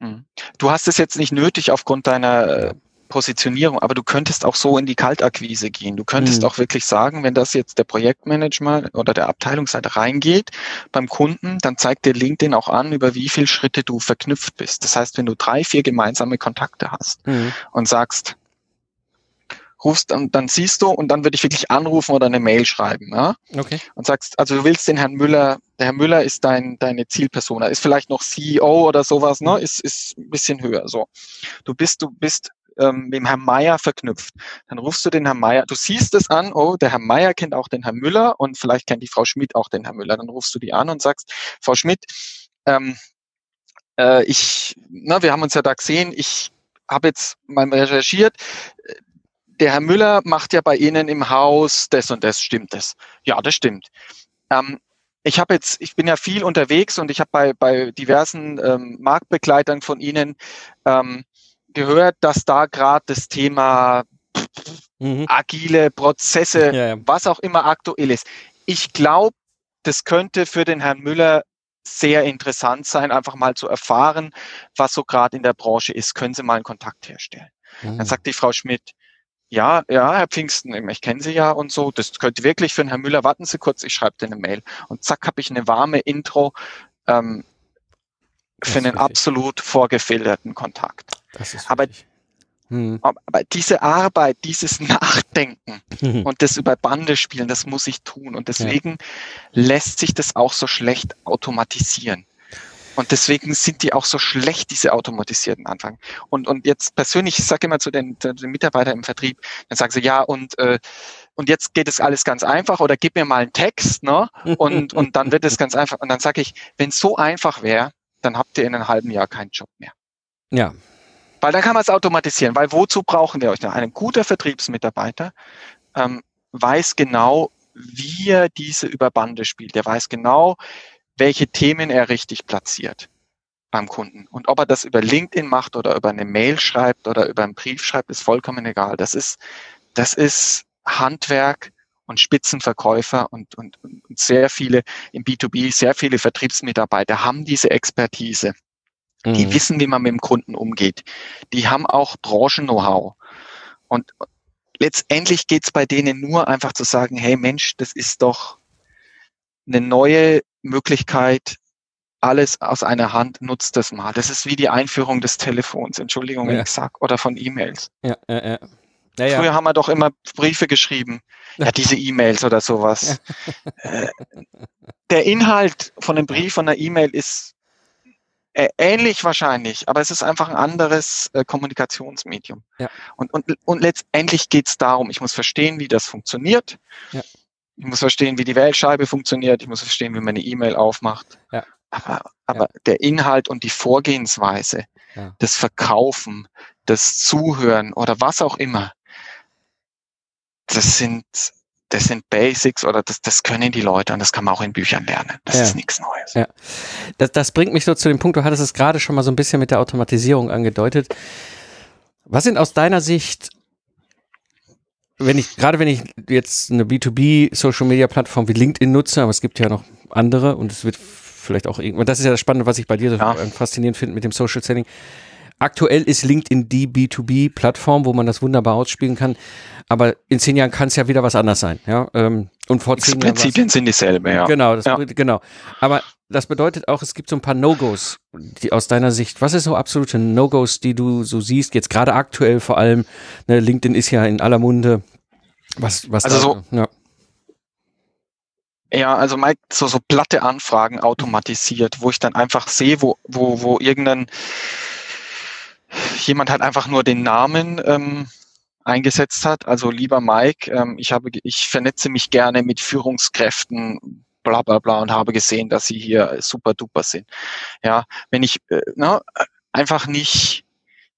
Mhm. Du hast es jetzt nicht nötig aufgrund deiner äh, Positionierung, aber du könntest auch so in die Kaltakquise gehen. Du könntest mhm. auch wirklich sagen, wenn das jetzt der Projektmanager oder der Abteilungsleiter reingeht beim Kunden, dann zeigt dir LinkedIn auch an, über wie viele Schritte du verknüpft bist. Das heißt, wenn du drei, vier gemeinsame Kontakte hast mhm. und sagst, rufst und dann siehst du und dann würde ich wirklich anrufen oder eine Mail schreiben, ja? Okay. Und sagst, also du willst den Herrn Müller, der Herr Müller ist dein deine Zielperson, ist vielleicht noch CEO oder sowas, ne? Ist ist ein bisschen höher, so. Du bist du bist ähm, mit dem Herrn Meier verknüpft. Dann rufst du den Herrn Meier, du siehst es an, oh, der Herr Meier kennt auch den Herrn Müller und vielleicht kennt die Frau Schmidt auch den Herrn Müller. Dann rufst du die an und sagst, Frau Schmidt, ähm, äh, ich, na, wir haben uns ja da gesehen, ich habe jetzt mal recherchiert, der Herr Müller macht ja bei Ihnen im Haus das und das, stimmt das? Ja, das stimmt. Ähm, ich habe jetzt, ich bin ja viel unterwegs und ich habe bei, bei diversen ähm, Marktbegleitern von Ihnen ähm, gehört, dass da gerade das Thema mhm. agile Prozesse, ja, ja. was auch immer aktuell ist. Ich glaube, das könnte für den Herrn Müller sehr interessant sein, einfach mal zu erfahren, was so gerade in der Branche ist. Können Sie mal einen Kontakt herstellen? Mhm. Dann sagt die Frau Schmidt, ja, ja, Herr Pfingsten, ich kenne Sie ja und so. Das könnte wirklich für den Herrn Müller. Warten Sie kurz, ich schreibe dir eine Mail. Und zack, habe ich eine warme Intro ähm, für einen absolut vorgefilterten Kontakt. Aber Mhm. Aber diese Arbeit, dieses Nachdenken mhm. und das über Bande spielen, das muss ich tun. Und deswegen ja. lässt sich das auch so schlecht automatisieren. Und deswegen sind die auch so schlecht, diese automatisierten Anfragen. Und, und jetzt persönlich, ich sage immer zu den, zu den Mitarbeitern im Vertrieb, dann sagen sie, ja, und, äh, und jetzt geht es alles ganz einfach oder gib mir mal einen Text, ne? Und, und dann wird es ganz einfach. Und dann sage ich, wenn es so einfach wäre, dann habt ihr in einem halben Jahr keinen Job mehr. Ja. Weil dann kann man es automatisieren. Weil wozu brauchen wir euch denn? Ein guter Vertriebsmitarbeiter ähm, weiß genau, wie er diese Überbande spielt. Der weiß genau, welche Themen er richtig platziert beim Kunden. Und ob er das über LinkedIn macht oder über eine Mail schreibt oder über einen Brief schreibt, ist vollkommen egal. Das ist, das ist Handwerk und Spitzenverkäufer und, und, und sehr viele im B2B, sehr viele Vertriebsmitarbeiter haben diese Expertise. Die mhm. wissen, wie man mit dem Kunden umgeht. Die haben auch Branchen-Know-how. Und letztendlich geht's bei denen nur einfach zu sagen, hey Mensch, das ist doch eine neue Möglichkeit, alles aus einer Hand, nutzt das mal. Das ist wie die Einführung des Telefons, Entschuldigung, ja. ich sag, oder von E-Mails. Ja, ja, ja. Ja, Früher haben wir doch immer Briefe geschrieben. Ja, diese E-Mails oder sowas. Äh, der Inhalt von einem Brief, von einer E-Mail ist äh, ähnlich wahrscheinlich, aber es ist einfach ein anderes äh, Kommunikationsmedium. Ja. Und, und, und letztendlich geht es darum, ich muss verstehen, wie das funktioniert. Ja. Ich muss verstehen, wie die Wählscheibe funktioniert. Ich muss verstehen, wie man eine E-Mail aufmacht. Ja. Aber, aber ja. der Inhalt und die Vorgehensweise, ja. das Verkaufen, das Zuhören oder was auch immer, das sind, das sind Basics oder das, das können die Leute und das kann man auch in Büchern lernen. Das ja. ist nichts Neues. Ja. Das, das bringt mich so zu dem Punkt, du hattest es gerade schon mal so ein bisschen mit der Automatisierung angedeutet. Was sind aus deiner Sicht wenn ich, gerade wenn ich jetzt eine B2B Social Media Plattform wie LinkedIn nutze, aber es gibt ja noch andere und es wird vielleicht auch irgendwann, das ist ja das Spannende, was ich bei dir so ja. faszinierend finde mit dem Social Selling. Aktuell ist LinkedIn die B2B-Plattform, wo man das wunderbar ausspielen kann. Aber in zehn Jahren kann es ja wieder was anders sein. Ja? Ähm, und vor zehn Jahren. Prinzipien sind dieselbe, ja. Genau, das, ja. genau. Aber das bedeutet auch, es gibt so ein paar No-Gos, die aus deiner Sicht, was ist so absolute No-Gos, die du so siehst, jetzt gerade aktuell vor allem, ne, LinkedIn ist ja in aller Munde, was, was also da, so, ja. Ja, also Mike, so, so platte Anfragen automatisiert, wo ich dann einfach sehe, wo, wo, wo irgendein jemand hat einfach nur den Namen ähm, eingesetzt hat. Also lieber Mike, ähm, ich habe, ich vernetze mich gerne mit Führungskräften, bla bla bla und habe gesehen, dass sie hier super duper sind. Ja, wenn ich äh, na, einfach nicht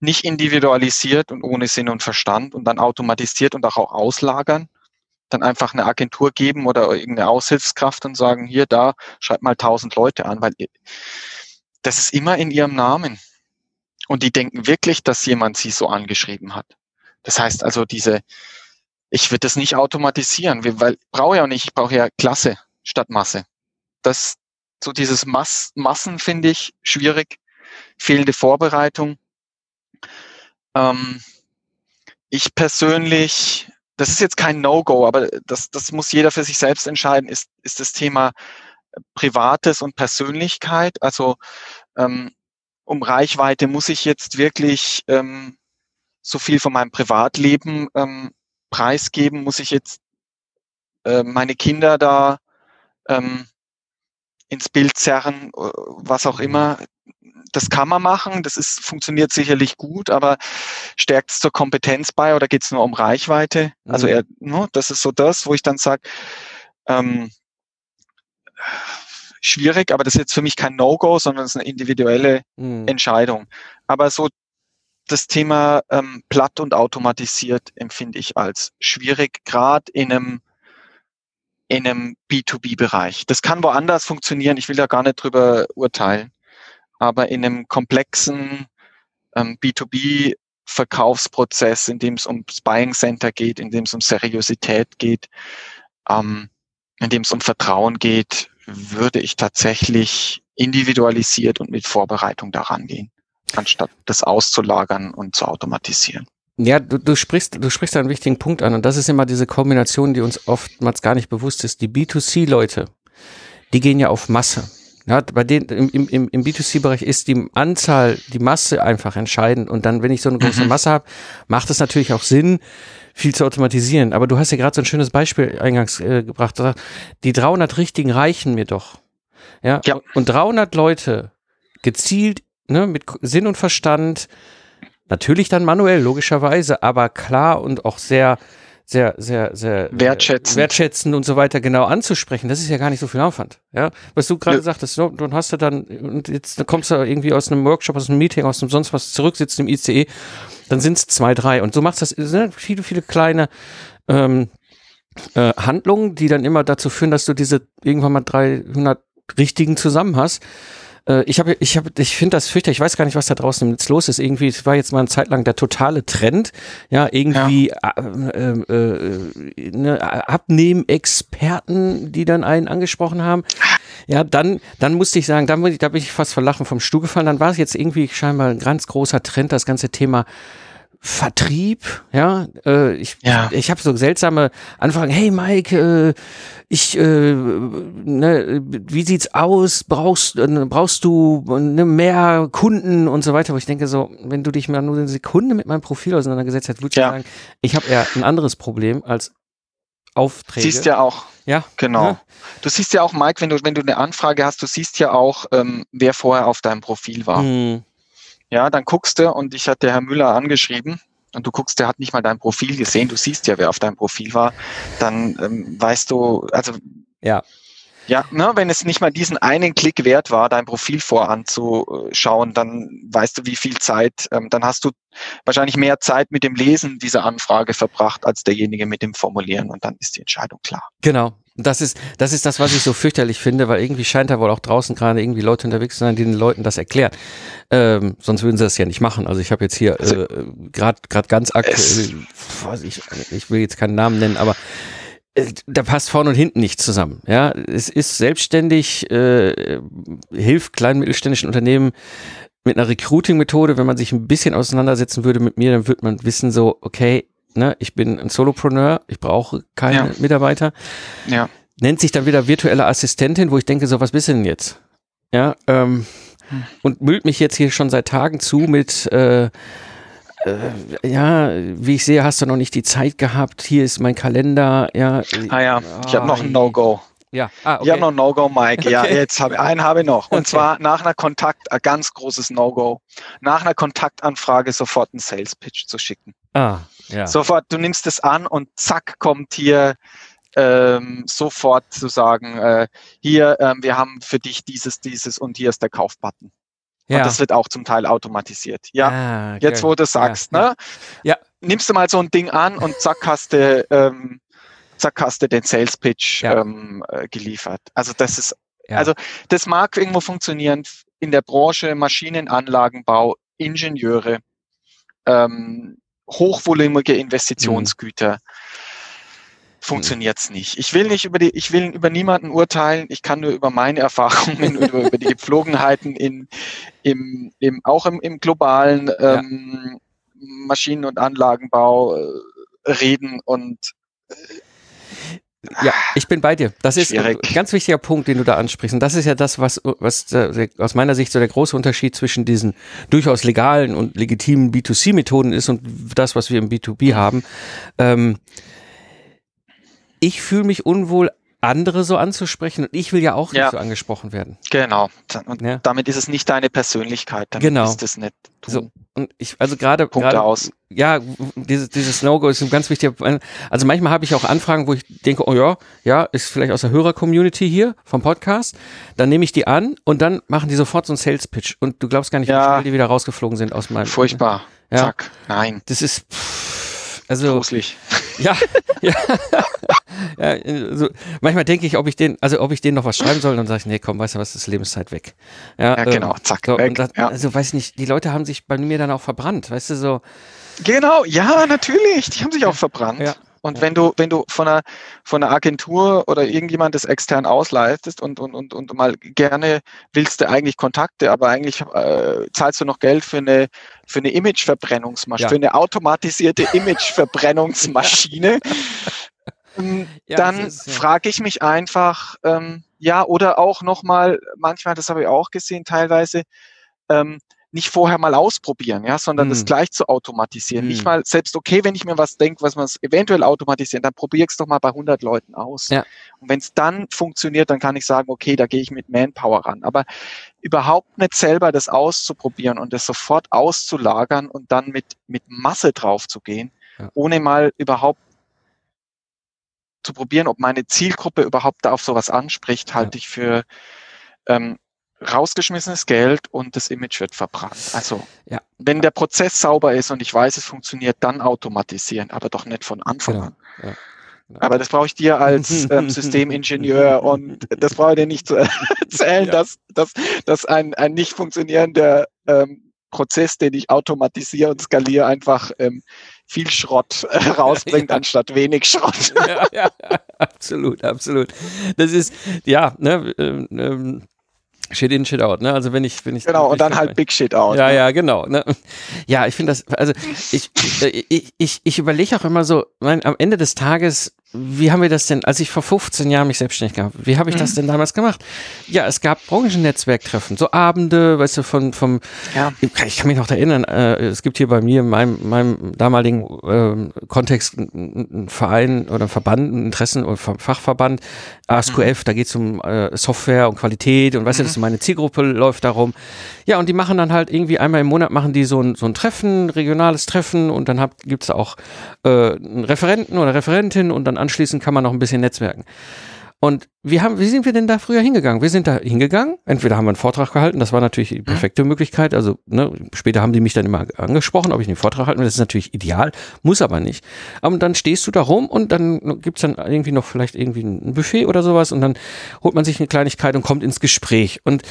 nicht individualisiert und ohne Sinn und Verstand und dann automatisiert und auch auslagern, dann einfach eine Agentur geben oder irgendeine Aushilfskraft und sagen, hier, da, schreibt mal tausend Leute an, weil das ist immer in ihrem Namen. Und die denken wirklich, dass jemand sie so angeschrieben hat. Das heißt also, diese, ich würde das nicht automatisieren, weil brauche ja nicht, ich brauche ja Klasse statt Masse. Das, so dieses Mass, Massen finde ich schwierig, fehlende Vorbereitung. Ähm, ich persönlich, das ist jetzt kein No-Go, aber das, das muss jeder für sich selbst entscheiden, ist, ist das Thema Privates und Persönlichkeit. Also ähm, um Reichweite muss ich jetzt wirklich ähm, so viel von meinem Privatleben ähm, preisgeben, muss ich jetzt äh, meine Kinder da ähm, ins Bild zerren, äh, was auch immer. Das kann man machen, das ist, funktioniert sicherlich gut, aber stärkt es zur Kompetenz bei oder geht es nur um Reichweite? Also mhm. Also er, ne, das ist so das, wo ich dann sage, ähm, schwierig, aber das ist jetzt für mich kein No-Go, sondern es ist eine individuelle mhm. Entscheidung. Aber so das Thema ähm, platt und automatisiert empfinde ich als schwierig, gerade in einem in einem B2B-Bereich. Das kann woanders funktionieren, ich will da gar nicht drüber urteilen, aber in einem komplexen ähm, B2B-Verkaufsprozess, in dem es ums Buying Center geht, in dem es um Seriosität geht, ähm, in dem es um Vertrauen geht, würde ich tatsächlich individualisiert und mit Vorbereitung daran gehen, anstatt das auszulagern und zu automatisieren. Ja, du, du sprichst, du sprichst einen wichtigen Punkt an und das ist immer diese Kombination, die uns oftmals gar nicht bewusst ist. Die B2C-Leute, die gehen ja auf Masse. Ja, bei denen im, im, im B2C-Bereich ist die Anzahl, die Masse einfach entscheidend. Und dann, wenn ich so eine große mhm. Masse habe, macht es natürlich auch Sinn, viel zu automatisieren. Aber du hast ja gerade so ein schönes Beispiel eingangs äh, gebracht. Die 300 Richtigen reichen mir doch. Ja, ja. und 300 Leute gezielt, ne, mit Sinn und Verstand, natürlich dann manuell, logischerweise, aber klar und auch sehr, sehr, sehr, sehr wertschätzend. wertschätzend und so weiter genau anzusprechen, das ist ja gar nicht so viel Aufwand. Ja, was du gerade sagtest, so, dann hast du dann, und jetzt kommst du irgendwie aus einem Workshop, aus einem Meeting, aus einem sonst was zurück, sitzt im ICE, dann sind es zwei, drei. Und so machst das, sind viele, viele kleine ähm, äh, Handlungen, die dann immer dazu führen, dass du diese irgendwann mal 300 richtigen zusammen hast. Äh, ich habe, ich habe, ich finde das fürchterlich. Ich weiß gar nicht, was da draußen jetzt los ist. Irgendwie, es war jetzt mal eine Zeit lang der totale Trend. Ja, irgendwie ja. Äh, äh, äh, ne, Abnehmen-Experten, die dann einen angesprochen haben. Ja, dann, dann musste ich sagen, da, da bin ich fast vor Lachen vom Stuhl gefallen. Dann war es jetzt irgendwie scheinbar ein ganz großer Trend, das ganze Thema Vertrieb, ja, äh, ich, ja. ich habe so seltsame Anfragen, hey Mike, äh, ich, äh, ne, wie sieht's aus, brauchst, äh, brauchst du ne, mehr Kunden und so weiter, wo ich denke so, wenn du dich mal nur eine Sekunde mit meinem Profil auseinandergesetzt hättest, würde ich ja. sagen, ich habe eher ein anderes Problem als Aufträge. Siehst ja auch. Ja. Genau. Ja. Du siehst ja auch, Mike, wenn du, wenn du eine Anfrage hast, du siehst ja auch, ähm, wer vorher auf deinem Profil war. Hm. Ja, dann guckst du und ich hatte Herr Müller angeschrieben und du guckst, der hat nicht mal dein Profil gesehen, du siehst ja, wer auf deinem Profil war, dann ähm, weißt du, also ja. Ja, ne, wenn es nicht mal diesen einen Klick wert war, dein Profil voranzuschauen, dann weißt du, wie viel Zeit, ähm, dann hast du wahrscheinlich mehr Zeit mit dem Lesen dieser Anfrage verbracht, als derjenige mit dem Formulieren und dann ist die Entscheidung klar. Genau, das ist, das ist das, was ich so fürchterlich finde, weil irgendwie scheint da wohl auch draußen gerade irgendwie Leute unterwegs zu sein, die den Leuten das erklären. Ähm, sonst würden sie das ja nicht machen. Also ich habe jetzt hier also, äh, gerade ganz aktuell, ich, ich will jetzt keinen Namen nennen, aber äh, da passt vorne und hinten nicht zusammen. Ja, es ist selbstständig, äh, hilft kleinen mittelständischen Unternehmen mit einer Recruiting-Methode. Wenn man sich ein bisschen auseinandersetzen würde mit mir, dann würde man wissen so, okay, ne, ich bin ein Solopreneur, ich brauche keine ja. Mitarbeiter. Ja. Nennt sich dann wieder virtuelle Assistentin, wo ich denke, so, was bist du denn jetzt? Ja, ähm, hm. und müllt mich jetzt hier schon seit Tagen zu mit, äh, äh, ja, wie ich sehe, hast du noch nicht die Zeit gehabt. Hier ist mein Kalender. Ja. Ah ja, ich habe noch ein No-Go. Ja, ah, okay. Ich habe noch ein No-Go, Mike. Ja, jetzt habe ich einen habe ich noch. Und okay. zwar nach einer Kontakt, ein ganz großes No-Go. Nach einer Kontaktanfrage sofort einen Sales-Pitch zu schicken. Ah, ja. Sofort, du nimmst es an und zack kommt hier ähm, sofort zu sagen, äh, hier, ähm, wir haben für dich dieses, dieses und hier ist der Kaufbutton. Ja. Und das wird auch zum Teil automatisiert. Ja, ah, okay. jetzt wo du sagst, ja, ne? Ja. Nimmst du mal so ein Ding an und zack hast du, ähm, zack hast du den Sales Pitch ja. ähm, äh, geliefert. Also das ist, also das mag irgendwo funktionieren in der Branche Maschinenanlagenbau, Ingenieure, ähm, hochvolumige Investitionsgüter. Mhm. Funktioniert's nicht. Ich will nicht über die, ich will über niemanden urteilen. Ich kann nur über meine Erfahrungen, über, über die Gepflogenheiten in, im, im, auch im, im globalen ähm, ja. Maschinen- und Anlagenbau äh, reden und äh, ja, ich bin bei dir. Das ist Schwierig. ein ganz wichtiger Punkt, den du da ansprichst. Und das ist ja das, was, was äh, aus meiner Sicht so der große Unterschied zwischen diesen durchaus legalen und legitimen B2C-Methoden ist und das, was wir im B2B haben. Ähm, ich fühle mich unwohl andere so anzusprechen und ich will ja auch nicht ja. so angesprochen werden. Genau. Und ja. damit ist es nicht deine Persönlichkeit, damit genau. ist es nicht du. So. Und ich, also gerade, Punkte aus. Ja, dieses, dieses No-Go ist ein ganz wichtiger, also manchmal habe ich auch Anfragen, wo ich denke, oh ja, ja, ist vielleicht aus der Hörer-Community hier vom Podcast, dann nehme ich die an und dann machen die sofort so einen Sales-Pitch und du glaubst gar nicht, ja. wie schnell die wieder rausgeflogen sind aus meinem. Furchtbar. Ja. Zack. Nein. Das ist, pff, also. Gruselig. Ja, ja. ja also manchmal denke ich, ob ich den, also ob ich den noch was schreiben soll, dann sage ich, nee, komm, weißt du was, ist Lebenszeit weg. Ja, ja genau, ähm, zack, so, weg. Das, ja. Also weiß ich nicht, die Leute haben sich bei mir dann auch verbrannt, weißt du, so. Genau, ja, natürlich, die haben sich auch verbrannt. Ja. Und wenn du, wenn du von einer, von einer Agentur oder irgendjemand das extern ausleistest und, und, und, und mal gerne willst du eigentlich Kontakte, aber eigentlich äh, zahlst du noch Geld für eine, für eine Imageverbrennungsmaschine, ja. für eine automatisierte Imageverbrennungsmaschine, ähm, ja, dann ja. frage ich mich einfach, ähm, ja, oder auch nochmal, manchmal, das habe ich auch gesehen, teilweise, ähm, nicht vorher mal ausprobieren, ja, sondern das gleich zu automatisieren. Mm. Nicht mal selbst okay, wenn ich mir was denke, was man eventuell automatisieren, dann probiere ich es doch mal bei 100 Leuten aus. Ja. Und wenn es dann funktioniert, dann kann ich sagen, okay, da gehe ich mit Manpower ran. Aber überhaupt nicht selber das auszuprobieren und das sofort auszulagern und dann mit mit Masse drauf zu gehen, ja. ohne mal überhaupt zu probieren, ob meine Zielgruppe überhaupt da auf sowas anspricht, halte ja. ich für ähm, rausgeschmissenes Geld und das Image wird verbrannt. Also ja. wenn der Prozess sauber ist und ich weiß, es funktioniert, dann automatisieren, aber doch nicht von Anfang genau. an. Ja. Genau. Aber das brauche ich dir als ähm, Systemingenieur und das brauche ich dir nicht zu erzählen, ja. dass, dass, dass ein, ein nicht funktionierender ähm, Prozess, den ich automatisiere und skaliere, einfach ähm, viel Schrott äh, rausbringt, ja, ja. anstatt wenig Schrott. Ja, absolut, absolut. Das ist, ja, ne, ähm, ähm Shit in, Shit out, ne? Also wenn ich, wenn ich genau und dann halt Big Shit out. Ja, ne? ja, genau. Ne? Ja, ich finde das, also ich, ich, ich, ich überlege auch immer so, mein, am Ende des Tages wie haben wir das denn, als ich vor 15 Jahren mich selbstständig gemacht wie habe ich das mhm. denn damals gemacht? Ja, es gab Branchennetzwerktreffen, so Abende, weißt du, von, vom, ja. ich kann mich noch erinnern, äh, es gibt hier bei mir in meinem, meinem damaligen äh, Kontext einen Verein oder Verband, einen Interessen- oder Fachverband, ASQF, mhm. da geht es um äh, Software und Qualität und weißt du, mhm. das ist meine Zielgruppe läuft darum. Ja, und die machen dann halt irgendwie einmal im Monat machen die so ein, so ein Treffen, regionales Treffen und dann gibt es auch äh, einen Referenten oder Referentin und dann anschließend kann man noch ein bisschen netzwerken. Und wie, haben, wie sind wir denn da früher hingegangen? Wir sind da hingegangen, entweder haben wir einen Vortrag gehalten, das war natürlich die perfekte Möglichkeit, also ne, später haben die mich dann immer angesprochen, ob ich einen Vortrag halten will, das ist natürlich ideal, muss aber nicht. Aber dann stehst du da rum und dann gibt's dann irgendwie noch vielleicht irgendwie ein Buffet oder sowas und dann holt man sich eine Kleinigkeit und kommt ins Gespräch. Und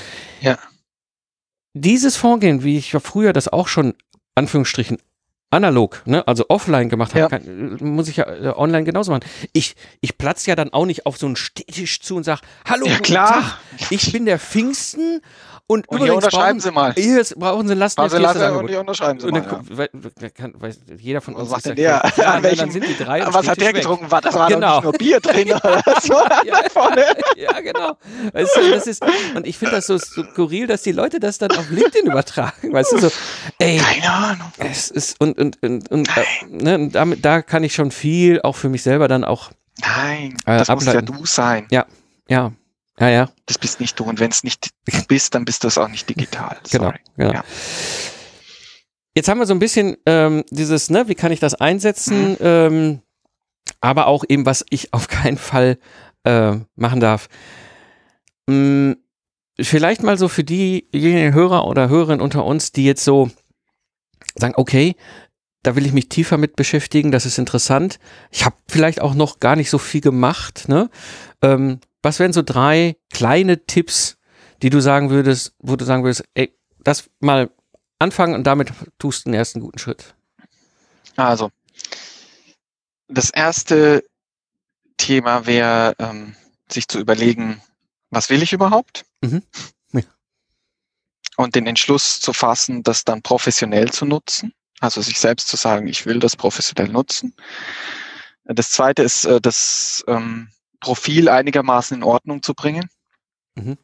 ja. Dieses Vorgehen, wie ich ja früher das auch schon Anführungsstrichen analog, ne, also offline gemacht habe, ja. kann, muss ich ja äh, online genauso machen. Ich, ich platze ja dann auch nicht auf so einen Städtisch zu und sag, hallo, ja, klar. Tag, ich bin der Pfingsten und, und hier unterschreiben brauchen, Sie mal. Hier brauchen Sie Lasten. Also lassen und hier unterschreiben Sie mal. Ja. Kann, weiß, jeder von uns was ist ja der? Ja, welchen, dann sind die drei was hat der getrunken? War, das war genau. doch nicht nur Bier drin oder so. ja, ja, genau. Weißt du, das ist, und ich finde das so skurril, dass die Leute das dann auf LinkedIn übertragen. Weißt du, so, ey. Keine Ahnung. Es ist, und, und, und, und äh, ne, damit, da kann ich schon viel auch für mich selber dann auch. Nein, äh, das ableiten. muss ja du sein. Ja, ja. Ja, ja. Das bist nicht du. Und wenn es nicht bist, dann bist du es auch nicht digital. Genau, Sorry. Genau. genau. Ja. Jetzt haben wir so ein bisschen ähm, dieses, ne, wie kann ich das einsetzen, mhm. ähm, aber auch eben, was ich auf keinen Fall äh, machen darf. Hm, vielleicht mal so für diejenigen Hörer oder Hörerinnen unter uns, die jetzt so sagen, okay, da will ich mich tiefer mit beschäftigen, das ist interessant. Ich habe vielleicht auch noch gar nicht so viel gemacht, ne? Ähm, was wären so drei kleine Tipps, die du sagen würdest, wo du sagen würdest, ey, das mal anfangen und damit tust du den ersten guten Schritt? Also, das erste Thema wäre, ähm, sich zu überlegen, was will ich überhaupt? Mhm. Ja. Und den Entschluss zu fassen, das dann professionell zu nutzen. Also sich selbst zu sagen, ich will das professionell nutzen. Das zweite ist äh, das ähm, Profil einigermaßen in Ordnung zu bringen. Mhm.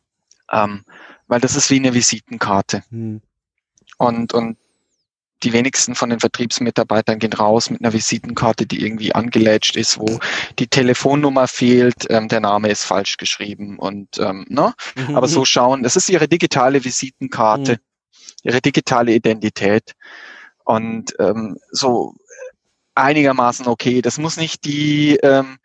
Ähm, weil das ist wie eine Visitenkarte. Mhm. Und, und die wenigsten von den Vertriebsmitarbeitern gehen raus mit einer Visitenkarte, die irgendwie angelätscht ist, wo die Telefonnummer fehlt, ähm, der Name ist falsch geschrieben und ähm, ne? Mhm. aber so mhm. schauen, das ist ihre digitale Visitenkarte, mhm. ihre digitale Identität und ähm, so einigermaßen okay. Das muss nicht die ähm,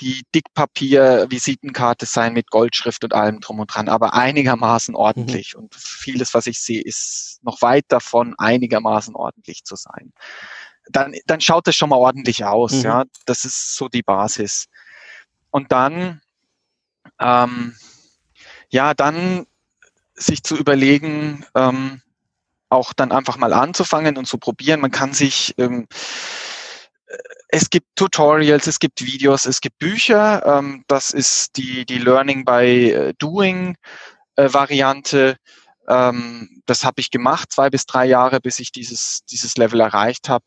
die Dickpapier-Visitenkarte sein mit Goldschrift und allem drum und dran, aber einigermaßen mhm. ordentlich. Mhm. Und vieles, was ich sehe, ist noch weit davon, einigermaßen ordentlich zu sein. Dann, dann schaut es schon mal ordentlich aus, mhm. ja. Das ist so die Basis. Und dann, ähm, ja, dann sich zu überlegen, ähm, auch dann einfach mal anzufangen und zu probieren. Man kann sich ähm, es gibt Tutorials, es gibt Videos, es gibt Bücher. Ähm, das ist die, die Learning by äh, Doing äh, Variante. Ähm, das habe ich gemacht, zwei bis drei Jahre, bis ich dieses, dieses Level erreicht habe.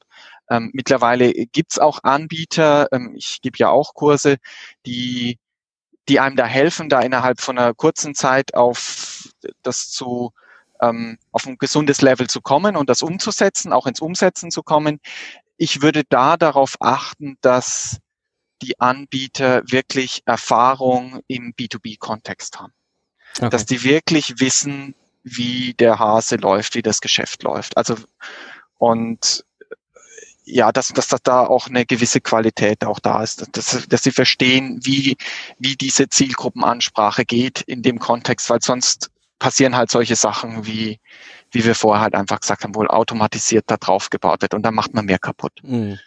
Ähm, mittlerweile gibt's auch Anbieter, ähm, ich gebe ja auch Kurse, die die einem da helfen, da innerhalb von einer kurzen Zeit auf das zu ähm, auf ein gesundes Level zu kommen und das umzusetzen, auch ins Umsetzen zu kommen. Ich würde da darauf achten, dass die Anbieter wirklich Erfahrung im B2B-Kontext haben. Okay. Dass die wirklich wissen, wie der Hase läuft, wie das Geschäft läuft. Also und ja, dass, dass, dass da auch eine gewisse Qualität auch da ist, dass, dass sie verstehen, wie, wie diese Zielgruppenansprache geht in dem Kontext, weil sonst passieren halt solche Sachen, wie, wie wir vorher halt einfach gesagt haben, wohl automatisiert da drauf gebaut wird und dann macht man mehr kaputt. Mhm.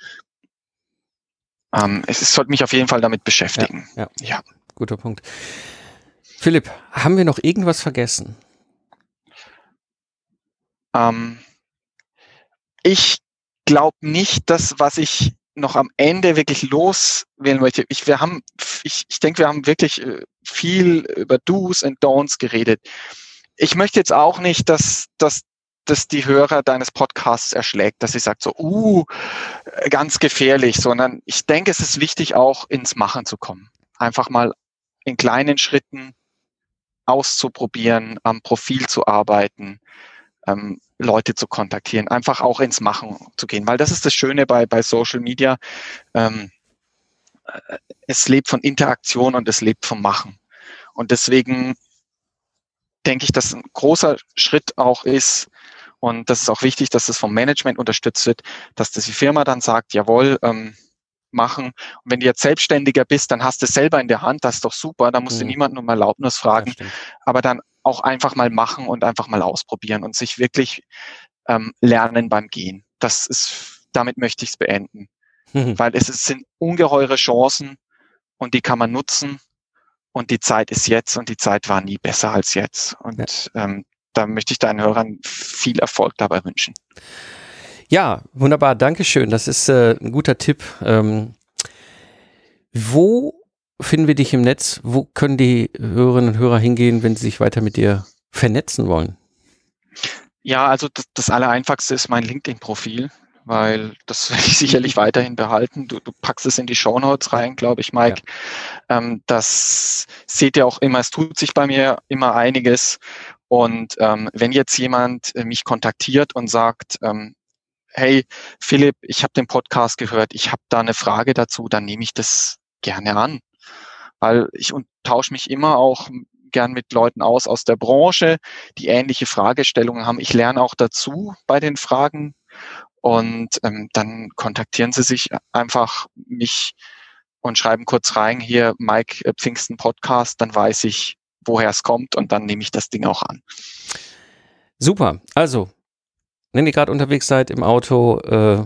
Ähm, es, es sollte mich auf jeden Fall damit beschäftigen. Ja, ja. ja. guter Punkt. Philipp, haben wir noch irgendwas vergessen? Ähm, ich glaube nicht, dass was ich noch am Ende wirklich loswählen möchte. Ich, wir haben, ich, ich denke, wir haben wirklich äh, viel über Do's und Don'ts geredet. Ich möchte jetzt auch nicht, dass, dass, dass die Hörer deines Podcasts erschlägt, dass sie sagt so, uh, ganz gefährlich, sondern ich denke, es ist wichtig, auch ins Machen zu kommen. Einfach mal in kleinen Schritten auszuprobieren, am Profil zu arbeiten, ähm, Leute zu kontaktieren, einfach auch ins Machen zu gehen, weil das ist das Schöne bei, bei Social Media. Ähm, äh, es lebt von Interaktion und es lebt vom Machen. Und deswegen denke ich, dass ein großer Schritt auch ist, und das ist auch wichtig, dass das vom Management unterstützt wird, dass das die Firma dann sagt, jawohl, ähm, machen. Und wenn du jetzt Selbstständiger bist, dann hast du es selber in der Hand, das ist doch super, da musst mhm. du niemanden um Erlaubnis fragen. Aber dann auch einfach mal machen und einfach mal ausprobieren und sich wirklich ähm, lernen beim Gehen. Das ist, damit möchte ich es beenden. Mhm. Weil es, es sind ungeheure Chancen und die kann man nutzen und die Zeit ist jetzt und die Zeit war nie besser als jetzt. Und ja. ähm, da möchte ich deinen Hörern viel Erfolg dabei wünschen. Ja, wunderbar, Dankeschön. Das ist äh, ein guter Tipp. Ähm, wo finden wir dich im Netz? Wo können die Hörerinnen und Hörer hingehen, wenn sie sich weiter mit dir vernetzen wollen? Ja, also das, das Allereinfachste ist mein LinkedIn-Profil, weil das werde ich sicherlich weiterhin behalten. Du, du packst es in die Show Notes rein, glaube ich, Mike. Ja. Ähm, das seht ihr auch immer, es tut sich bei mir immer einiges. Und ähm, wenn jetzt jemand äh, mich kontaktiert und sagt, ähm, hey Philipp, ich habe den Podcast gehört, ich habe da eine Frage dazu, dann nehme ich das gerne an weil ich tausche mich immer auch gern mit Leuten aus aus der Branche, die ähnliche Fragestellungen haben. Ich lerne auch dazu bei den Fragen und ähm, dann kontaktieren sie sich einfach mich und schreiben kurz rein hier Mike äh, Pfingsten Podcast, dann weiß ich, woher es kommt und dann nehme ich das Ding auch an. Super. Also, wenn ihr gerade unterwegs seid im Auto, äh,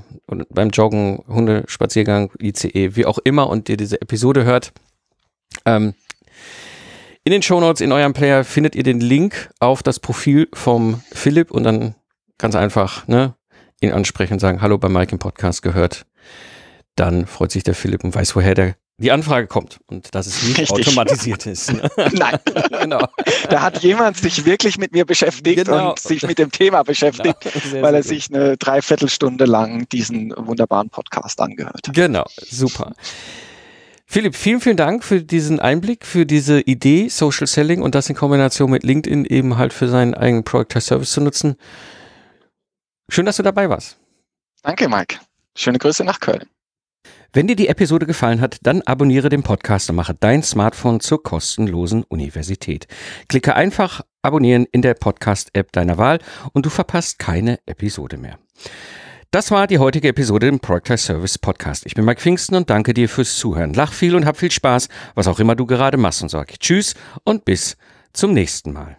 beim Joggen, Hundespaziergang, ICE, wie auch immer und ihr diese Episode hört, ähm, in den Shownotes in eurem Player findet ihr den Link auf das Profil vom Philipp und dann ganz einfach ne, ihn ansprechen und sagen, hallo bei Mike im Podcast gehört. Dann freut sich der Philipp und weiß, woher der die Anfrage kommt und dass es nicht Richtig. automatisiert ist. Ne? Nein, genau. Da hat jemand sich wirklich mit mir beschäftigt genau. und sich mit dem Thema beschäftigt, genau. sehr, weil er sehr sich eine Dreiviertelstunde lang diesen wunderbaren Podcast angehört hat. Genau, super. Philipp, vielen, vielen Dank für diesen Einblick, für diese Idee, Social Selling und das in Kombination mit LinkedIn eben halt für seinen eigenen Product Service zu nutzen. Schön, dass du dabei warst. Danke, Mike. Schöne Grüße nach Köln. Wenn dir die Episode gefallen hat, dann abonniere den Podcast und mache dein Smartphone zur kostenlosen Universität. Klicke einfach abonnieren in der Podcast-App deiner Wahl und du verpasst keine Episode mehr. Das war die heutige Episode im Project Service Podcast. Ich bin Mike Pfingsten und danke dir fürs Zuhören. Lach viel und hab viel Spaß, was auch immer du gerade machst und sag Tschüss und bis zum nächsten Mal.